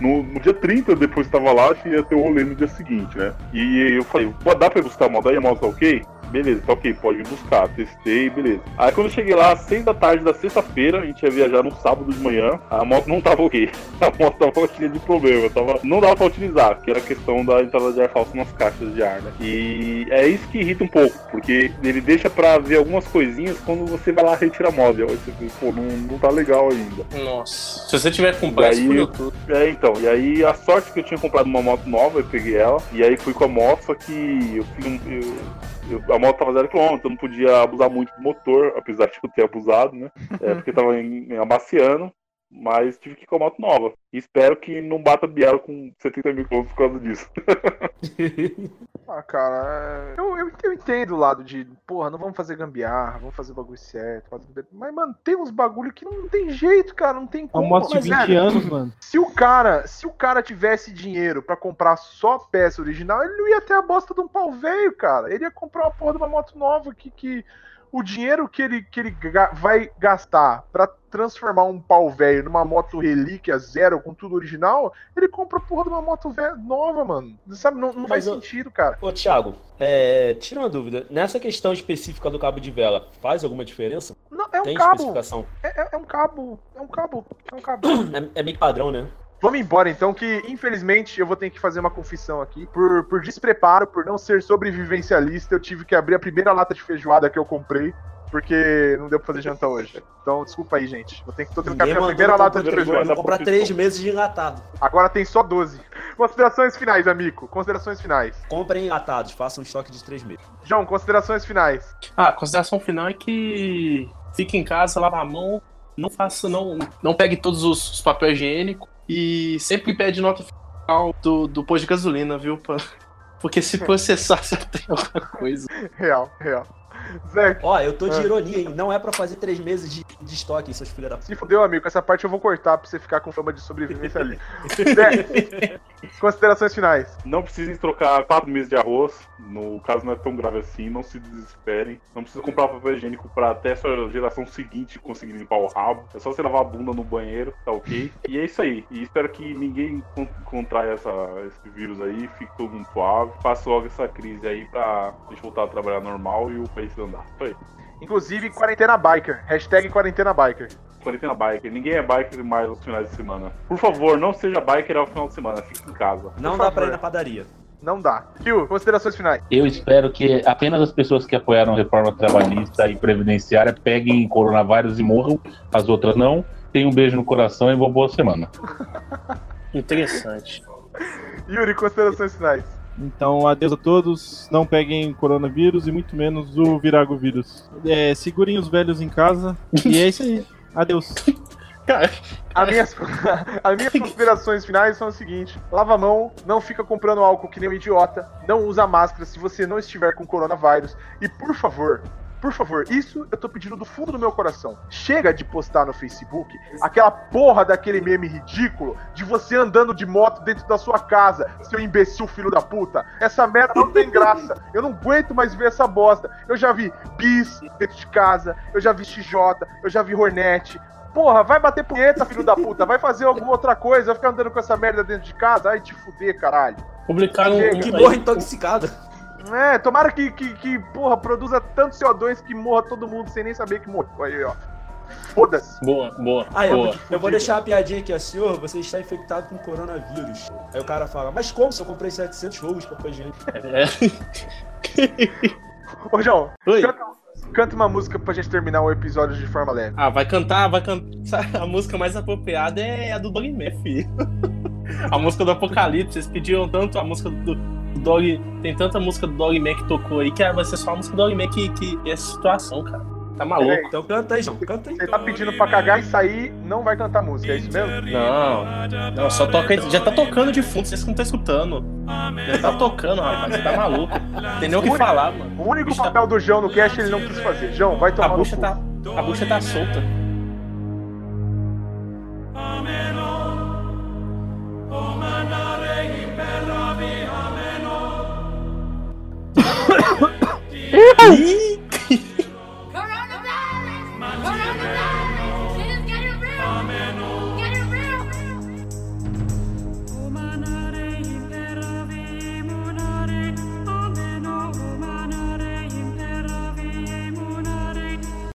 no, no dia 30, depois que tava lá, acho que ia ter o rolê no dia seguinte, né? E eu falei, pô, dá pra buscar a moto aí? A moto tá ok? Beleza, tá ok, pode ir buscar. Testei, beleza. Aí quando eu cheguei lá, às 6 da tarde da sexta-feira, a gente ia viajar no sábado de manhã, a moto não tava ok. (laughs) A moto tava cheia de problema, tava, não dava pra utilizar, que era a questão da entrada de ar falso nas caixas de ar, né? E é isso que irrita um pouco, porque ele deixa pra ver algumas coisinhas quando você vai lá retirar a moto. Aí você vê, pô, não, não tá legal ainda. Nossa. Se você tiver com pressa, fudeu tudo. É, então, e aí a sorte que eu tinha comprado uma moto nova, eu peguei ela, e aí fui com a moto, só que eu fiz um. eu- eu- a moto tava 0 km, eu não podia abusar muito do motor, apesar de eu ter abusado, né? É, (laughs) porque tava em, em amaciando, mas tive que ir com a moto nova. E espero que não bata biela com 70 mil km por causa disso. (laughs) Ah, cara, é- eu, eu, eu entendo o lado de, porra, não vamos fazer gambiarra, vamos fazer o bagulho certo. Mas, mano, tem uns bagulho que não tem jeito, cara, não tem Uma como. moto de mas, 20 velho, anos, mano. Se o cara, se o cara tivesse dinheiro pra comprar só peça original, ele não ia ter a bosta de um pau velho, cara. Ele ia comprar uma porra de uma moto nova que, que o dinheiro que ele, que ele ga- vai gastar pra transformar um pau velho numa moto relíquia zero com tudo original, ele compra porra de uma moto velha nova, mano. Sabe, não, não faz sentido, cara. Ô, Thiago, é, tira uma dúvida. Nessa questão específica do cabo de vela, faz alguma diferença? Não, é um Tem cabo. especificação? É, é- é um cabo. É um cabo. É um cabo. (clears throat) É, é meio padrão, né? Vamos embora então, que infelizmente eu vou ter que fazer uma confissão aqui. Por, por despreparo, por não ser sobrevivencialista, eu tive que abrir a primeira lata de feijoada que eu comprei. Porque não deu pra fazer janta hoje. Então, desculpa aí, gente. Vou ter que abrir a primeira eu lata de feijoada. vou comprar três meses de enlatado. Agora tem só 12. Considerações finais, amigo. Considerações finais. Comprem enlatados, façam um estoque de três meses. João, considerações finais. Ah, a consideração final é que fique em casa, lava a mão, não faça, não, não pegue todos os, os papéis higiênicos e sempre pede nota fiscal do, do posto de gasolina, viu? Porque se processar, (laughs) você tem alguma coisa. Real, real. Zé, Ó, eu tô de Ah. ironia, hein? Não é pra fazer três meses de, de estoque, seus filhos da p. se fudeu, amigo. Essa parte eu vou cortar pra você ficar com fama de sobrevivencialista. Zé, considerações finais. Não precisem trocar quatro meses de arroz. No caso não é tão grave assim, não se desesperem. Não precisa comprar papel higiênico pra até a sua geração seguinte conseguir limpar o rabo. É só você lavar a bunda no banheiro, tá ok? E é isso aí. E espero que ninguém con- contraia essa, esse vírus aí, fique todo mundo suave. Passe logo essa crise aí pra gente voltar a trabalhar normal e o país andar. Isso aí. Inclusive, quarentena biker. Hashtag quarentena biker. quarentena biker. Ninguém é biker mais nos finais de semana. Por favor, não seja biker ao final de semana. Fique em casa. Não Por dá favor. pra ir na padaria. Não dá. Tio, considerações finais. Eu espero que apenas as pessoas que apoiaram a reforma trabalhista e previdenciária peguem coronavírus e morram, as outras não. Tenham um beijo no coração e uma boa semana. (laughs) Interessante. Yuri, considerações finais. Então, adeus a todos. Não peguem coronavírus e muito menos o virago vírus. É, segurem os velhos em casa. E é isso aí. Adeus. (laughs) Cara, As minhas, as minhas considerações finais são o seguinte: lava a mão, não fica comprando álcool que nem um idiota, não usa máscara se você não estiver com coronavírus. E por favor, por favor, isso eu tô pedindo do fundo do meu coração. Chega de postar no Facebook aquela porra daquele meme ridículo de você andando de moto dentro da sua casa, seu imbecil filho da puta. Essa merda não tem graça. Eu não aguento mais ver essa bosta. Eu já vi bis dentro de casa, eu já vi XJ, eu já vi Hornet. Porra, vai bater punheta, filho da puta. Vai fazer alguma outra coisa. Vai ficar andando com essa merda dentro de casa. Ai, te fuder, caralho. publicaram um. Que morra intoxicado. É, tomara que, que, que, porra, produza tanto CO2 que morra todo mundo sem nem saber que morreu. Aí, ó. Foda-se. Boa, boa, eu, boa. eu vou deixar a piadinha aqui, ó. Senhor, você está infectado com coronavírus. Aí o cara fala, mas como se eu comprei 700 rolos pra pôr gente? É. (laughs) Ô, João, Oi. canta, canta uma música pra gente terminar o episódio de forma leve. Ah, vai cantar, vai cantar. (laughs) A música mais apropriada é a do Dogman, filho. (laughs) A música do Apocalipse. Vocês pediram tanto a música do Dog. Tem tanta música do Dogman que tocou aí que vai ser só a música do Dogman que, que é essa situação, cara. Tá maluco? Então canta aí, João, canta aí. Você tá pedindo pra cagar e sair, não vai cantar música, é isso mesmo? Não, não, só toca. Já tá tocando de fundo, vocês não estão escutando. Já tá tocando, rapaz. Você tá maluco. Tem nem o que falar, mano. O único Bicho tá- papel do João no cast ele não quis fazer. João, vai A tomar no bucha cu. tá. A bucha tá solta. Ew.